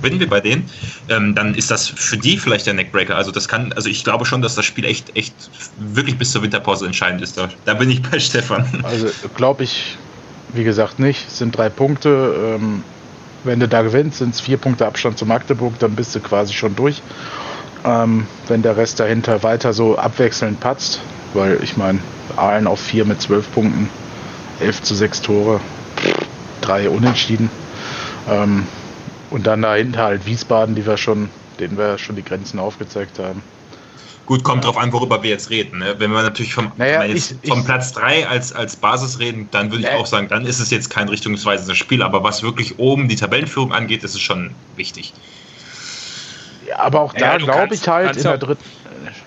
gewinnen wir bei denen, ähm, dann ist das für die vielleicht der Neckbreaker. Also das kann, also ich glaube schon, dass das Spiel echt, echt wirklich bis zur Winterpause entscheidend ist. Da, da bin ich bei Stefan. Also glaube ich, wie gesagt, nicht. Es sind drei Punkte. Ähm, wenn du da gewinnst, sind es vier Punkte Abstand zu Magdeburg, dann bist du quasi schon durch. Ähm, wenn der Rest dahinter weiter so abwechselnd patzt, weil ich meine, Aalen auf 4 mit 12 Punkten, 11 zu 6 Tore, drei Unentschieden. Ähm, und dann dahinter halt Wiesbaden, die wir schon, denen wir schon die Grenzen aufgezeigt haben. Gut, kommt drauf an, worüber wir jetzt reden. Ne? Wenn wir natürlich vom, naja, ich, vom ich, Platz 3 als, als Basis reden, dann würde ich äh, auch sagen, dann ist es jetzt kein richtungsweisendes Spiel. Aber was wirklich oben die Tabellenführung angeht, ist es schon wichtig. Ja, aber auch da ja, glaube ich halt in der dritten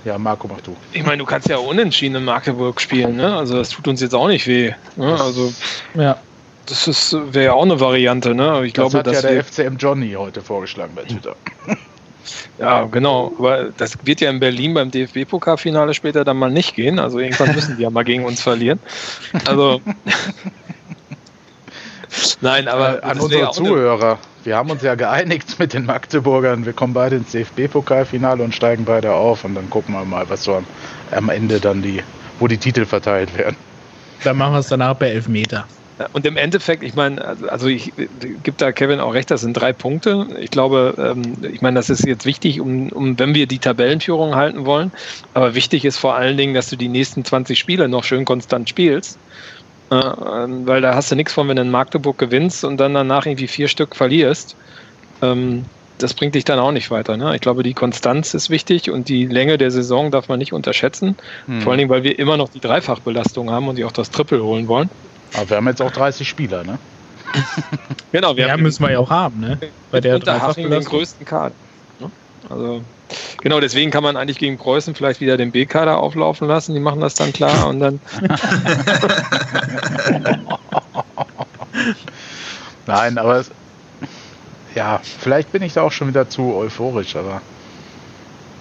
ja, Marco, mach du. Ich meine, du kannst ja unentschieden in Magdeburg spielen, ne? Also das tut uns jetzt auch nicht weh. Ne? Also ja. Das wäre ja auch eine Variante, ne? Ich das glaube, hat ja der FCM Johnny heute vorgeschlagen bei Twitter. Ja, genau. Aber das wird ja in Berlin beim DFB-Pokalfinale später dann mal nicht gehen. Also irgendwann müssen die ja mal gegen uns verlieren. Also. Nein, aber. Äh, an unsere Zuhörer. Wir haben uns ja geeinigt mit den Magdeburgern. Wir kommen beide ins DFB-Pokalfinale und steigen beide auf und dann gucken wir mal, was so am, am Ende dann die, wo die Titel verteilt werden. Dann machen wir es danach bei Elfmeter. Und im Endeffekt, ich meine, also ich gebe da Kevin auch recht, das sind drei Punkte. Ich glaube, ähm, ich meine, das ist jetzt wichtig, um, um, wenn wir die Tabellenführung halten wollen. Aber wichtig ist vor allen Dingen, dass du die nächsten 20 Spiele noch schön konstant spielst. Ähm, weil da hast du nichts von, wenn du in Magdeburg gewinnst und dann danach irgendwie vier Stück verlierst. Ähm, das bringt dich dann auch nicht weiter. Ne? Ich glaube, die Konstanz ist wichtig und die Länge der Saison darf man nicht unterschätzen. Hm. Vor allen Dingen, weil wir immer noch die Dreifachbelastung haben und die auch das Triple holen wollen. Aber wir haben jetzt auch 30 Spieler, ne? genau, wir ja, haben müssen wir ja auch haben, ne? Bei der Dreifachbelastung. den größten Kader. Ne? Also Genau, deswegen kann man eigentlich gegen Preußen vielleicht wieder den B-Kader auflaufen lassen. Die machen das dann klar und dann. Nein, aber es, ja, vielleicht bin ich da auch schon wieder zu euphorisch, aber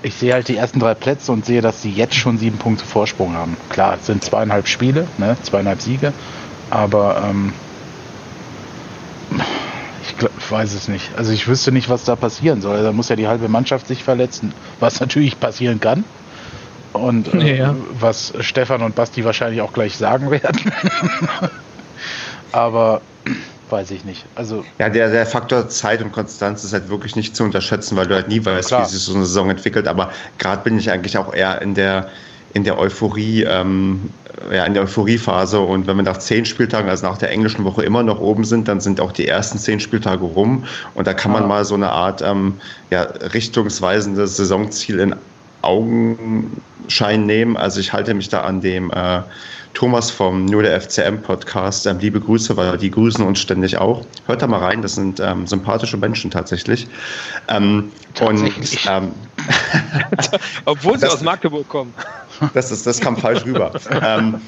ich sehe halt die ersten drei Plätze und sehe, dass sie jetzt schon sieben Punkte Vorsprung haben. Klar, es sind zweieinhalb Spiele, ne, zweieinhalb Siege, aber ähm, ich weiß es nicht. Also ich wüsste nicht, was da passieren soll. Da muss ja die halbe Mannschaft sich verletzen, was natürlich passieren kann. Und äh, ja. was Stefan und Basti wahrscheinlich auch gleich sagen werden. Aber weiß ich nicht. Also ja, der, der Faktor Zeit und Konstanz ist halt wirklich nicht zu unterschätzen, weil du halt nie weißt, Klar. wie sich so eine Saison entwickelt. Aber gerade bin ich eigentlich auch eher in der in der Euphorie, ähm, ja, in der Euphoriephase. Und wenn wir nach zehn Spieltagen, also nach der englischen Woche immer noch oben sind, dann sind auch die ersten zehn Spieltage rum. Und da kann man ja. mal so eine Art ähm, ja, richtungsweisendes Saisonziel in Augenschein nehmen. Also ich halte mich da an dem äh, Thomas vom Nur der FCM Podcast. Ähm, liebe Grüße, weil die grüßen uns ständig auch. Hört da mal rein, das sind ähm, sympathische Menschen tatsächlich. Ähm, tatsächlich. Und, ähm, Obwohl sie das, aus Magdeburg kommen. Das, ist, das kam falsch rüber. ähm,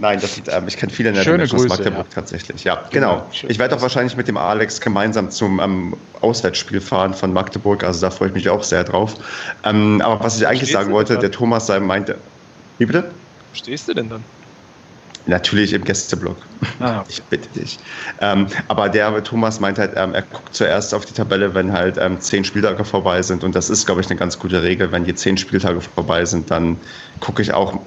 Nein, das sind, ähm, ich kenne viele nette Schöne Menschen Grüße, aus Magdeburg ja. tatsächlich. Ja, genau. ich werde auch wahrscheinlich mit dem Alex gemeinsam zum ähm, Auswärtsspiel fahren von Magdeburg. Also da freue ich mich auch sehr drauf. Ähm, aber was ich eigentlich sagen wollte, der Thomas sei meinte. Wie bitte? Wo stehst du denn dann? Natürlich im Gästeblock. Ah, okay. Ich bitte dich. Ähm, aber der Thomas meint halt, ähm, er guckt zuerst auf die Tabelle, wenn halt ähm, zehn Spieltage vorbei sind. Und das ist, glaube ich, eine ganz gute Regel. Wenn die zehn Spieltage vorbei sind, dann gucke ich auch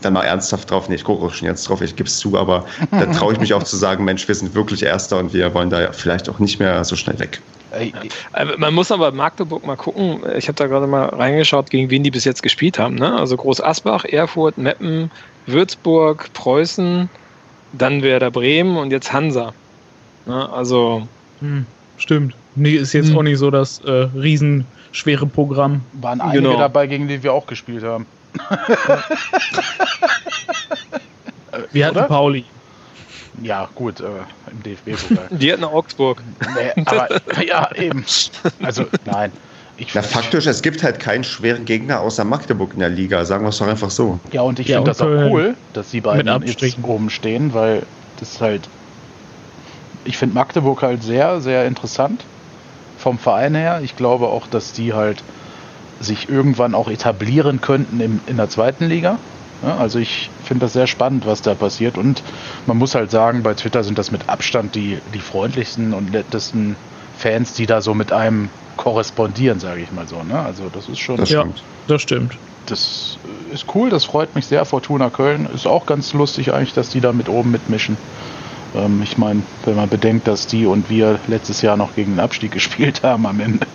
dann mal ernsthaft drauf. Nee, ich gucke auch schon jetzt drauf, ich gebe es zu, aber da traue ich mich auch zu sagen, Mensch, wir sind wirklich Erster und wir wollen da vielleicht auch nicht mehr so schnell weg. Äh, man muss aber Magdeburg mal gucken. Ich habe da gerade mal reingeschaut, gegen wen die bis jetzt gespielt haben. Ne? Also Groß Asbach, Erfurt, Meppen, Würzburg, Preußen, dann Werder Bremen und jetzt Hansa. Ja, also. Hm, stimmt. Nee, ist jetzt hm. auch nicht so das äh, riesenschwere Programm. Waren einige genau. dabei, gegen die wir auch gespielt haben. wir hatten Oder? Pauli. Ja, gut, äh, im DFB-Pokal. Die hatten Augsburg. Nee, aber, ja, eben. Also, nein. Ich Na, faktisch, es gibt halt keinen schweren Gegner außer Magdeburg in der Liga, sagen wir es doch einfach so. Ja, und ich ja, finde das auch cool, dass die beiden jetzt oben stehen, weil das halt. Ich finde Magdeburg halt sehr, sehr interessant vom Verein her. Ich glaube auch, dass die halt sich irgendwann auch etablieren könnten in, in der zweiten Liga. Ja, also ich finde das sehr spannend, was da passiert. Und man muss halt sagen, bei Twitter sind das mit Abstand die, die freundlichsten und nettesten Fans, die da so mit einem korrespondieren, sage ich mal so. Ne? Also das ist schon. Das ja, das stimmt. Das ist cool, das freut mich sehr. Fortuna Köln ist auch ganz lustig eigentlich, dass die da mit oben mitmischen. Ähm, ich meine, wenn man bedenkt, dass die und wir letztes Jahr noch gegen den Abstieg gespielt haben am Ende.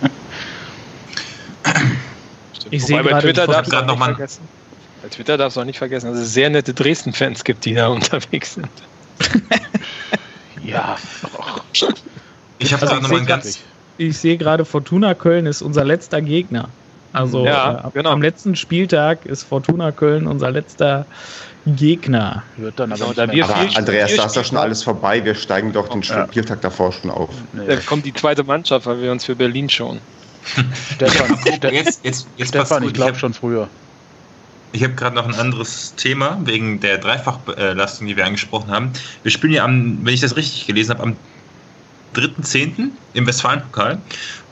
Ich sehe bei Twitter darf gerade noch mal vergessen. Bei Twitter darfst du auch nicht vergessen, dass es sehr nette Dresden-Fans gibt, die da unterwegs sind. ja. Ich habe also gerade nochmal ganz ich sehe gerade, Fortuna Köln ist unser letzter Gegner. Also ja, äh, genau. am letzten Spieltag ist Fortuna Köln unser letzter Gegner. Wird dann aber, aber wir aber Andreas, da ist doch schon alles vorbei. Wir steigen doch den ja. Spieltag davor schon auf. Nee. Da kommt die zweite Mannschaft, weil wir uns für Berlin schon. Stefan, jetzt, jetzt, jetzt Stefan ich glaube schon früher. Ich habe gerade noch ein anderes Thema wegen der Dreifachbelastung, die wir angesprochen haben. Wir spielen ja am, wenn ich das richtig gelesen habe, am 3.10. im Westfalenpokal.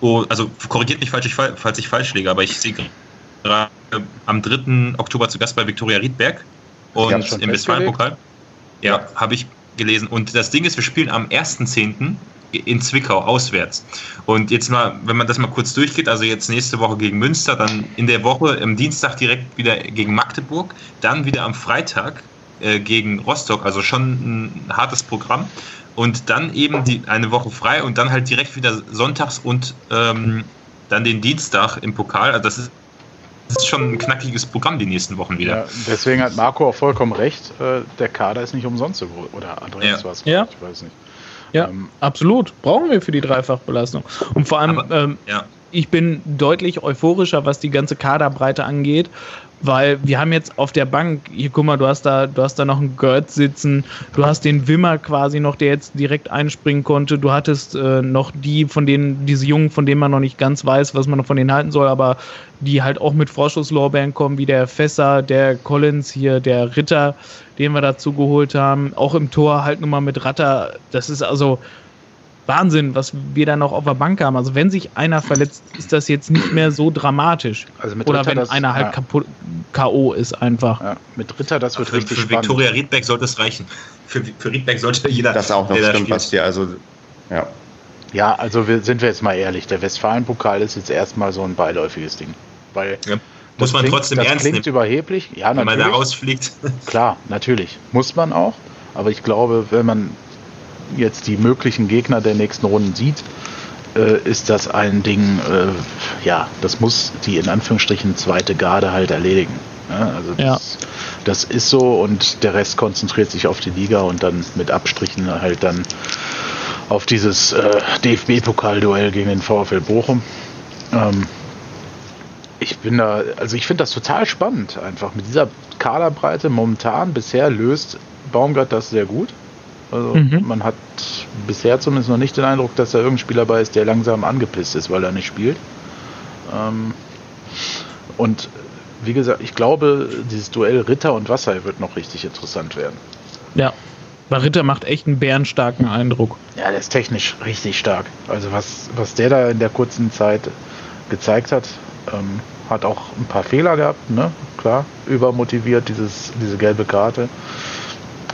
Oh, also korrigiert mich, falls ich, falls ich falsch liege, aber ich sehe gerade am 3. Oktober zu Gast bei Viktoria Riedberg und im Westfalenpokal. Ja, habe ich gelesen. Und das Ding ist, wir spielen am 1.10. in Zwickau auswärts. Und jetzt mal, wenn man das mal kurz durchgeht, also jetzt nächste Woche gegen Münster, dann in der Woche am Dienstag direkt wieder gegen Magdeburg, dann wieder am Freitag äh, gegen Rostock, also schon ein hartes Programm und dann eben die, eine Woche frei und dann halt direkt wieder sonntags und ähm, dann den Dienstag im Pokal. Also das ist, das ist schon ein knackiges Programm die nächsten Wochen wieder. Ja, deswegen hat Marco auch vollkommen recht. Äh, der Kader ist nicht umsonst so groß. Oder Andreas ja. was? Ja. Ich weiß nicht. Ja, ähm, absolut. Brauchen wir für die Dreifachbelastung. Und vor allem, aber, ähm, ja. ich bin deutlich euphorischer, was die ganze Kaderbreite angeht, weil wir haben jetzt auf der Bank, hier guck mal, du hast da, du hast da noch einen Gerd sitzen, du hast den Wimmer quasi noch, der jetzt direkt einspringen konnte, du hattest äh, noch die, von denen, diese Jungen, von denen man noch nicht ganz weiß, was man noch von denen halten soll, aber die halt auch mit Vorschusslorbeeren kommen, wie der Fässer, der Collins hier, der Ritter, den wir dazu geholt haben, auch im Tor halt nochmal mit Ratter, das ist also, Wahnsinn, was wir da noch auf der Bank haben. Also wenn sich einer verletzt, ist das jetzt nicht mehr so dramatisch. Also Oder Ritter wenn das, einer halt ja. K.O. ist einfach. Ja, mit Ritter, das wird für, richtig für spannend. Für Viktoria Riedbeck sollte es reichen. Für, für Riedbeck sollte jeder. Das auch noch stimmt, was dir also. Ja. Ja, also wir, sind wir jetzt mal ehrlich, der Westfalen-Pokal ist jetzt erstmal so ein beiläufiges Ding. Weil ja. Muss man klingt, trotzdem das ernst klingt nehmen. überheblich. Ja, wenn man da rausfliegt. Klar, natürlich. Muss man auch. Aber ich glaube, wenn man jetzt die möglichen Gegner der nächsten Runden sieht, äh, ist das ein Ding, äh, ja, das muss die in Anführungsstrichen zweite Garde halt erledigen. Also das, ja. das, ist so und der Rest konzentriert sich auf die Liga und dann mit Abstrichen halt dann auf dieses äh, DFB-Pokalduell gegen den VfL Bochum. Ähm, ich bin da, also ich finde das total spannend, einfach mit dieser Kaderbreite momentan. Bisher löst Baumgart das sehr gut. Also mhm. man hat bisher zumindest noch nicht den Eindruck, dass da irgendein Spieler bei ist, der langsam angepisst ist, weil er nicht spielt. Ähm, und wie gesagt, ich glaube, dieses Duell Ritter und Wasser wird noch richtig interessant werden. Ja, weil Ritter macht echt einen bärenstarken Eindruck. Ja, der ist technisch richtig stark. Also was, was der da in der kurzen Zeit gezeigt hat, ähm, hat auch ein paar Fehler gehabt, ne? Klar, übermotiviert, dieses, diese gelbe Karte.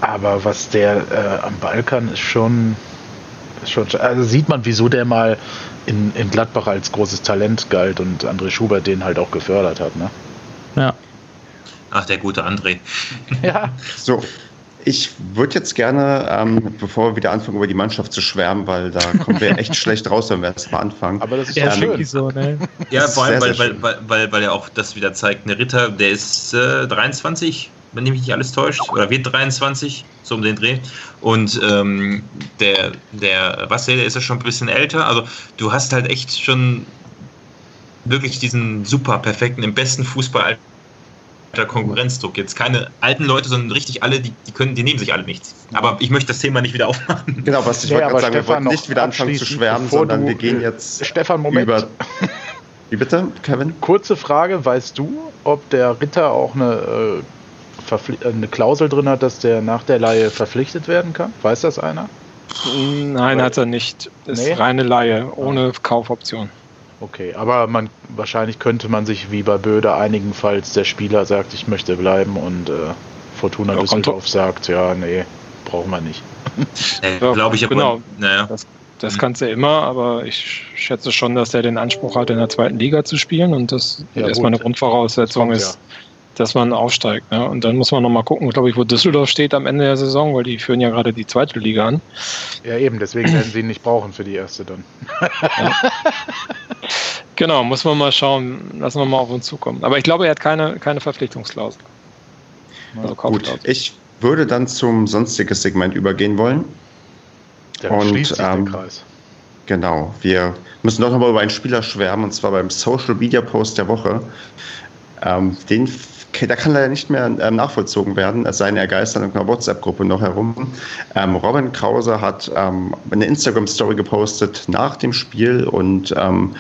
Aber was der äh, am Balkan ist schon, ist schon, also sieht man, wieso der mal in, in Gladbach als großes Talent galt und André Schubert den halt auch gefördert hat, ne? Ja. Ach, der gute André. ja. So, ich würde jetzt gerne, ähm, bevor wir wieder anfangen, über die Mannschaft zu schwärmen, weil da kommen wir echt schlecht raus, wenn wir erst mal anfangen. Aber das ist ja ähm, so, ne? Ja, vor allem, weil, weil, weil, weil, weil er auch das wieder zeigt. Eine Ritter, der ist äh, 23, wenn mich nicht alles täuscht, oder wird 23, so um den Dreh. Und ähm, der, der Wasser, der ist ja schon ein bisschen älter. Also du hast halt echt schon wirklich diesen super perfekten, im besten Fußball Konkurrenzdruck. Jetzt keine alten Leute, sondern richtig alle, die, die können, die nehmen sich alle nichts. Aber ich möchte das Thema nicht wieder aufmachen. Genau, was ich nee, wollte sagen, wir wollten nicht wieder anfangen zu schwärmen, sondern wir gehen jetzt Stefan, Moment. über. Wie bitte, Kevin? Kurze Frage, weißt du, ob der Ritter auch eine, äh, eine Klausel drin hat, dass der nach der Laie verpflichtet werden kann? Weiß das einer? Nein, hat er nicht. Das nee? ist reine Laie, ohne Kaufoption. Okay, aber man wahrscheinlich könnte man sich wie bei Böde einigen, falls der Spieler sagt, ich möchte bleiben und äh, Fortuna ja, Düsseldorf sagt, ja, nee, brauchen wir nicht. Äh, Glaube ich, genau. Naja. Das, das mhm. kannst du immer, aber ich schätze schon, dass er den Anspruch hat, in der zweiten Liga zu spielen und das ja, erstmal eine Grundvoraussetzung kommt, ist, ja. Dass man aufsteigt. Ne? Und dann muss man nochmal gucken, glaube ich, wo Düsseldorf steht am Ende der Saison, weil die führen ja gerade die zweite Liga an. Ja, eben, deswegen werden sie ihn nicht brauchen für die erste dann. Ja. Genau, muss man mal schauen. Lassen wir mal auf uns zukommen. Aber ich glaube, er hat keine, keine Verpflichtungsklausel. Also Gut, ich würde dann zum sonstiges Segment übergehen wollen. Ja, und schließt sich ähm, der Kreis. Genau, wir müssen doch nochmal über einen Spieler schwärmen, und zwar beim Social Media Post der Woche. Ähm, den, der kann leider nicht mehr ähm, nachvollzogen werden, es sei denn, er geistert in einer WhatsApp-Gruppe noch herum. Ähm, Robin Krause hat ähm, eine Instagram-Story gepostet nach dem Spiel und ähm,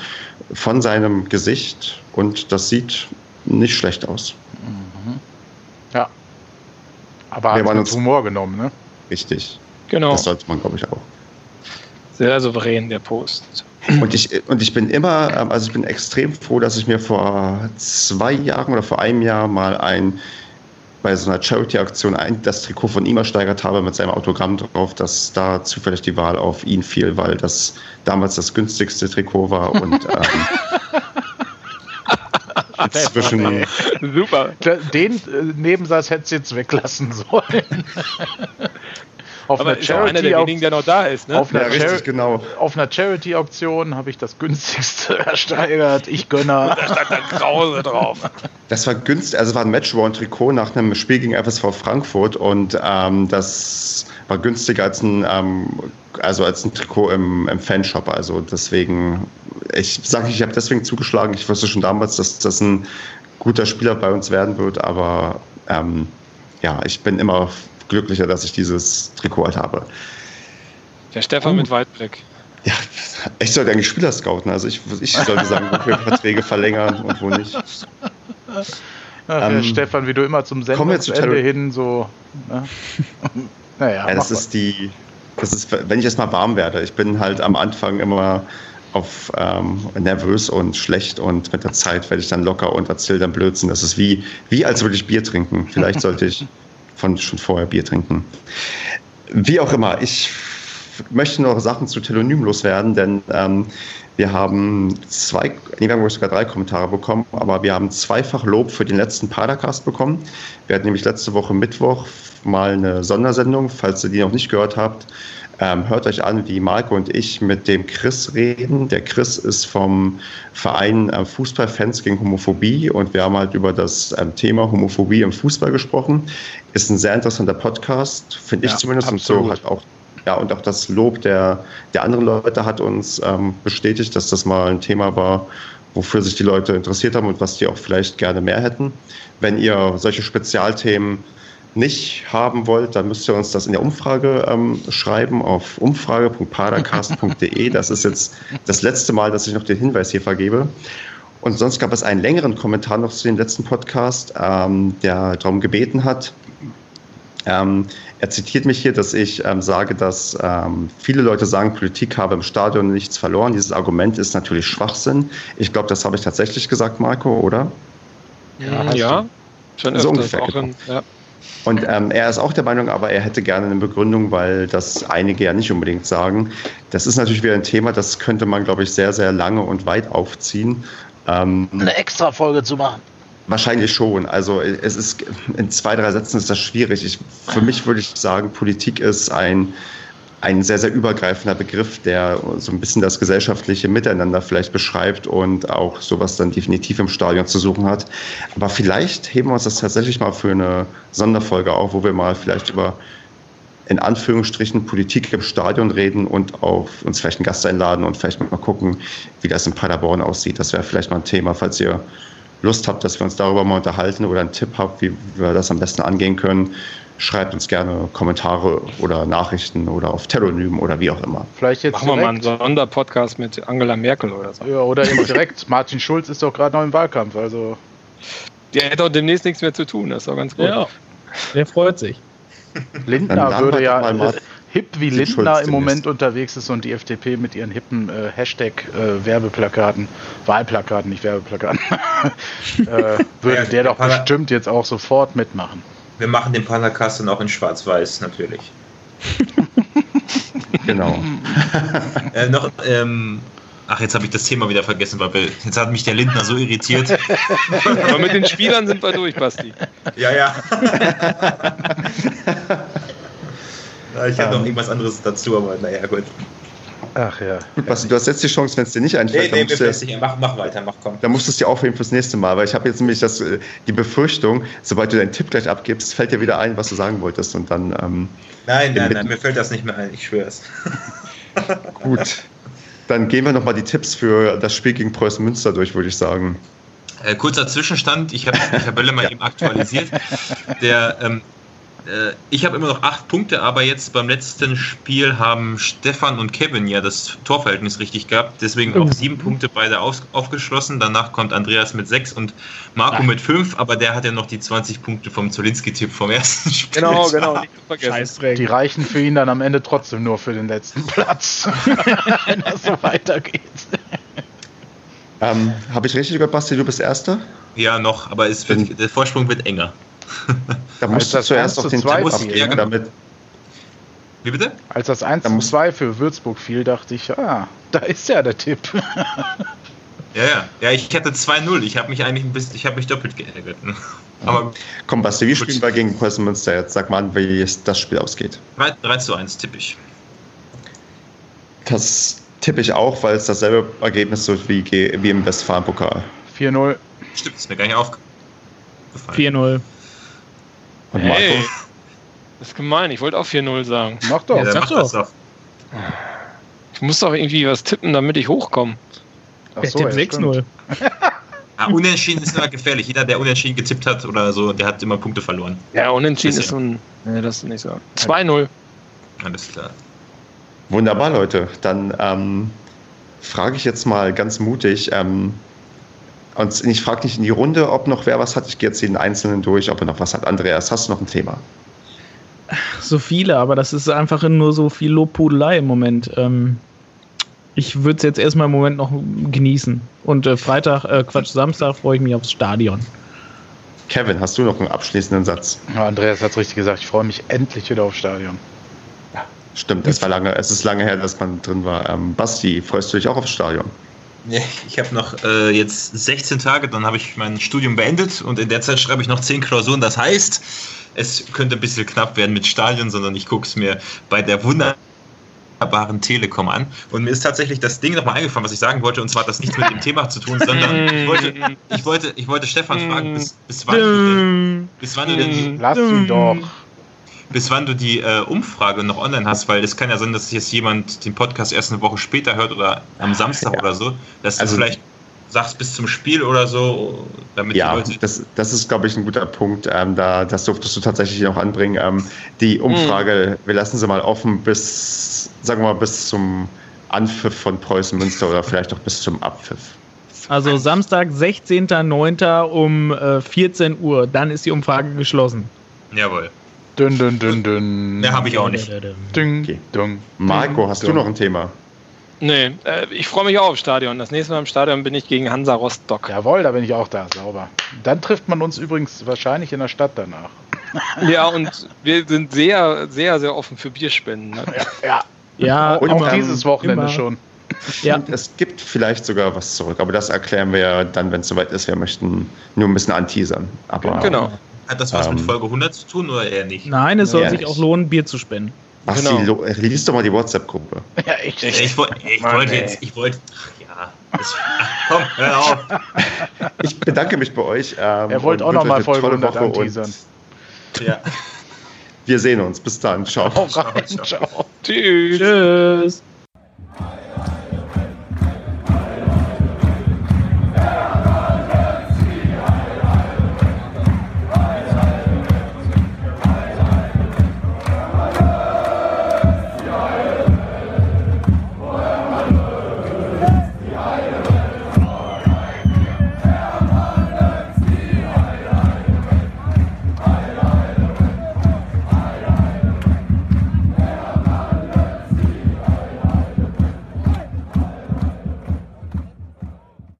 von seinem Gesicht und das sieht nicht schlecht aus. Mhm. Ja. Aber wir hat uns Humor genommen, ne? Richtig. Genau. Das sollte man, glaube ich, auch. Sehr souverän, der Post. Und ich, und ich bin immer, ähm, also ich bin extrem froh, dass ich mir vor zwei Jahren oder vor einem Jahr mal ein bei so einer Charity-Aktion das Trikot von ihm ersteigert habe mit seinem Autogramm drauf, dass da zufällig die Wahl auf ihn fiel, weil das damals das günstigste Trikot war und ähm, inzwischen. Super. Den äh, Nebensatz hättest du jetzt weglassen sollen. Auf Aber einer ist Charity einer derjenigen, der noch da ist. Ne? Auf, einer ja, richtig, genau. auf einer Charity-Auktion habe ich das günstigste ersteigert. Ich gönne. da stand dann Krause drauf. Das war günstig, also war ein Matchworn-Trikot nach einem Spiel gegen FSV Frankfurt und ähm, das war günstiger als ein, ähm, also als ein Trikot im, im Fanshop. Also deswegen, ich sage, ich habe deswegen zugeschlagen. Ich wusste schon damals, dass das ein guter Spieler bei uns werden wird, aber ähm, ja, ich bin immer glücklicher, dass ich dieses Trikot halt habe. Der Stefan uh. mit Weitblick. Ja, ich sollte eigentlich Spieler scouten. Also ich, ich sollte sagen, wo wir Verträge verlängern und wo nicht. Ach, ähm, Stefan, wie du immer zum Sendungsende hin so. Ne? naja, ja, das ist die. Das ist, wenn ich erst mal warm werde. Ich bin halt am Anfang immer auf ähm, nervös und schlecht und mit der Zeit werde ich dann locker und erzähle dann Blödsinn. Das ist wie, wie als würde ich Bier trinken. Vielleicht sollte ich von schon vorher Bier trinken. Wie auch immer, ich möchte noch Sachen zu Telonym loswerden, denn ähm, wir haben zwei, nee, wir haben sogar drei Kommentare bekommen, aber wir haben zweifach Lob für den letzten Padercast bekommen. Wir hatten nämlich letzte Woche Mittwoch mal eine Sondersendung, falls ihr die noch nicht gehört habt. Ähm, hört euch an, wie Marco und ich mit dem Chris reden. Der Chris ist vom Verein äh, Fußballfans gegen Homophobie und wir haben halt über das ähm, Thema Homophobie im Fußball gesprochen. Ist ein sehr interessanter Podcast, finde ja, ich zumindest. Absolut. Und so hat auch ja, und auch das Lob der, der anderen Leute hat uns ähm, bestätigt, dass das mal ein Thema war, wofür sich die Leute interessiert haben und was die auch vielleicht gerne mehr hätten. Wenn ihr solche Spezialthemen nicht haben wollt, dann müsst ihr uns das in der Umfrage ähm, schreiben auf umfrage.padercast.de. Das ist jetzt das letzte Mal, dass ich noch den Hinweis hier vergebe. Und sonst gab es einen längeren Kommentar noch zu dem letzten Podcast, ähm, der darum gebeten hat. Ähm, er zitiert mich hier, dass ich ähm, sage, dass ähm, viele Leute sagen, Politik habe im Stadion nichts verloren. Dieses Argument ist natürlich Schwachsinn. Ich glaube, das habe ich tatsächlich gesagt, Marco, oder? Ja, ja. schon so öfters ungefähr, auch genau. in, ja. Und ähm, er ist auch der Meinung, aber er hätte gerne eine Begründung, weil das einige ja nicht unbedingt sagen. Das ist natürlich wieder ein Thema, das könnte man, glaube ich, sehr, sehr lange und weit aufziehen. Ähm, Eine extra Folge zu machen. Wahrscheinlich schon. Also es ist in zwei, drei Sätzen ist das schwierig. Ich, für mich würde ich sagen, Politik ist ein, ein sehr, sehr übergreifender Begriff, der so ein bisschen das gesellschaftliche Miteinander vielleicht beschreibt und auch sowas dann definitiv im Stadion zu suchen hat. Aber vielleicht heben wir uns das tatsächlich mal für eine Sonderfolge auf, wo wir mal vielleicht über in Anführungsstrichen Politik im Stadion reden und auch uns vielleicht einen Gast einladen und vielleicht mal gucken, wie das in Paderborn aussieht. Das wäre vielleicht mal ein Thema, falls ihr Lust habt, dass wir uns darüber mal unterhalten oder einen Tipp habt, wie wir das am besten angehen können, schreibt uns gerne Kommentare oder Nachrichten oder auf Telonym oder wie auch immer. Vielleicht jetzt Machen wir mal einen direkt. Sonderpodcast mit Angela Merkel oder so. Ja, oder eben direkt. Martin Schulz ist doch gerade noch im Wahlkampf. Also Der hätte auch demnächst nichts mehr zu tun, das ist doch ganz gut. Ja, der freut sich. Lindner würde ja hip wie Lindner im. Moment unterwegs ist und die FDP mit ihren hippen äh, Hashtag äh, Werbeplakaten, Wahlplakaten, nicht Werbeplakaten, äh, würde Ja, der doch bestimmt jetzt auch sofort mitmachen. Wir machen den Padercast dann auch in Schwarz-Weiß, natürlich. Genau. Äh, noch, ähm, ach, jetzt habe ich das Thema wieder vergessen, weil wir, jetzt hat mich der Lindner so irritiert. Aber mit den Spielern sind wir durch, Basti. ja, ja. Ja, ich habe noch irgendwas anderes dazu, aber naja, gut. Ach ja. Gut, Basti, du hast jetzt die Chance, wenn es dir nicht Nee, einfällt, dann, nee, musst wir du, festigen. Mach, mach weiter, mach komm. dann musst du es dir aufheben fürs nächste Mal, weil ich habe jetzt nämlich das, äh, die Befürchtung, sobald du deinen Tipp gleich abgibst, fällt dir wieder ein, was du sagen wolltest und dann ähm, Nein, nein, nein, mir fällt das nicht mehr ein, ich schwör's. gut. Dann gehen wir nochmal die Tipps für das Spiel gegen Preußen Münster durch, würde ich sagen. Äh, kurzer Zwischenstand, ich habe die Tabelle mal eben aktualisiert. Der, ähm, äh, ich habe immer noch acht Punkte, aber jetzt beim letzten Spiel haben Stefan und Kevin ja das Torverhältnis richtig gehabt. Deswegen auch sieben Punkte beide auf, aufgeschlossen. Danach kommt Andreas mit sechs und Marco mit fünf, aber der hat ja noch die 20 Punkte vom Zolinski-Tipp vom ersten Spiel. Genau, genau, nicht zu vergessen. Scheißdreck. Die reichen für ihn dann am Ende trotzdem nur für den letzten Platz, wenn das so weitergeht. Ähm, habe ich richtig gehört, Basti, du bist Erster? Ja, noch, aber es wird, der Vorsprung wird enger. Da musst du das zuerst 1 auf zu den 2 Tipp abgeben, ne? damit Wie bitte? Als das 1 Da zu muss- 2 für Würzburg fiel, dachte ich, ah, da ist ja der Tipp. Ja, ja. Ja, ich hatte 2-0. Ich habe mich eigentlich ein bisschen, ich habe mich doppelt geärgert. ne? Aber Komm, Basti, wie Gut. spielen wir gegen Preußen Münster jetzt? Sag mal, wie es das Spiel ausgeht. 3, 3 zu 1 tippe ich. Das tippe ich auch, weil es dasselbe Ergebnis wird wie, wie im Westfalen-Pokal. 4-0. Stimmt, ist mir gar nicht aufgefallen. 4-0. Und Hey, Marco? das ist gemein. Ich wollte auch 4-0 sagen. Mach doch. Ja, mach doch. das doch. Ich muss doch irgendwie was tippen, damit ich hochkomme. Ach so, Tipp ja, 6-0. Ah, unentschieden ist immer gefährlich. Jeder, der unentschieden getippt hat oder so, der hat immer Punkte verloren. Ja, unentschieden ist so ein. Nee, das ist nicht so. 2-0. Alles klar. Wunderbar, Leute. Dann ähm, frage ich jetzt mal ganz mutig. Ähm, und ich frage nicht in die Runde, ob noch wer was hat. Ich gehe jetzt jeden Einzelnen durch, ob er noch was hat. Andreas, hast du noch ein Thema? So viele, aber das ist einfach nur so viel Lobpudelei im Moment. Ähm, ich würde es jetzt erstmal im Moment noch genießen. Und äh, Freitag, äh, Quatsch, Samstag freue ich mich aufs Stadion. Kevin, hast du noch einen abschließenden Satz? Ja, Andreas hat es richtig gesagt. Ich freue mich endlich wieder aufs Stadion. Stimmt, es war lange, es ist lange her, dass man drin war. Ähm, Basti, freust du dich auch aufs Stadion? Ich habe noch äh, jetzt 16 Tage, dann habe ich mein Studium beendet und in der Zeit schreibe ich noch 10 Klausuren. Das heißt, es könnte ein bisschen knapp werden mit Stadion, sondern ich gucke es mir bei der wunderbaren Telekom an. Und mir ist tatsächlich das Ding nochmal eingefallen, was ich sagen wollte, und zwar hat das nichts mit dem Thema zu tun, sondern ich wollte, ich wollte, ich wollte Stefan fragen, bis, bis, wann, du denn, bis wann du denn Lass ihn doch. Bis wann du die äh, Umfrage noch online hast, weil es kann ja sein, dass jetzt jemand den Podcast erst eine Woche später hört oder am Samstag ja. oder so, dass Also- du vielleicht sagst bis zum Spiel oder so, damit ja, die Leute. Das, das ist, glaube ich, ein guter Punkt. Ähm, da, das durftest du tatsächlich noch anbringen. Ähm, die Umfrage, mhm. wir lassen sie mal offen bis, sagen wir mal, bis zum Anpfiff von Preußen Münster oder vielleicht auch bis zum Abpfiff. Also Samstag, 16.09. um äh, 14 Uhr. Dann ist die Umfrage geschlossen. Jawohl. Dünn, dünn, dünn, dünn. Ne, habe ich auch nicht. Dünn, okay. Marco, hast dünn. du noch ein Thema? Nee, äh, ich freue mich auch aufs Stadion. Das nächste Mal im Stadion bin ich gegen Hansa Rostock. Jawohl, da bin ich auch da, sauber. Dann trifft man uns übrigens wahrscheinlich in der Stadt danach. Ja, und wir sind sehr, sehr, sehr offen für Bierspenden. Ne? Ja, ja. ja und auch dieses Wochenende immer. schon. Ja. Und es gibt vielleicht sogar was zurück, aber das erklären wir ja dann, wenn es soweit ist. Wir möchten nur ein bisschen anteasern. Aber, genau. Hat das was ähm, mit Folge 100 zu tun oder eher nicht? Nein, es soll sich nicht. auch lohnen, Bier zu spenden. Ach, genau. sie, lies doch mal die WhatsApp-Gruppe. Ja, ich, ich, ich, ich wollte jetzt, ich wollte, ja, das, komm, hör auf. Ich bedanke mich bei euch. Ähm, er wollte auch noch mal Folge 100 anteasern. Ja. Wir sehen uns. Bis dann. Ciao. Ciao. Ciao. Tschüss. Tschüss.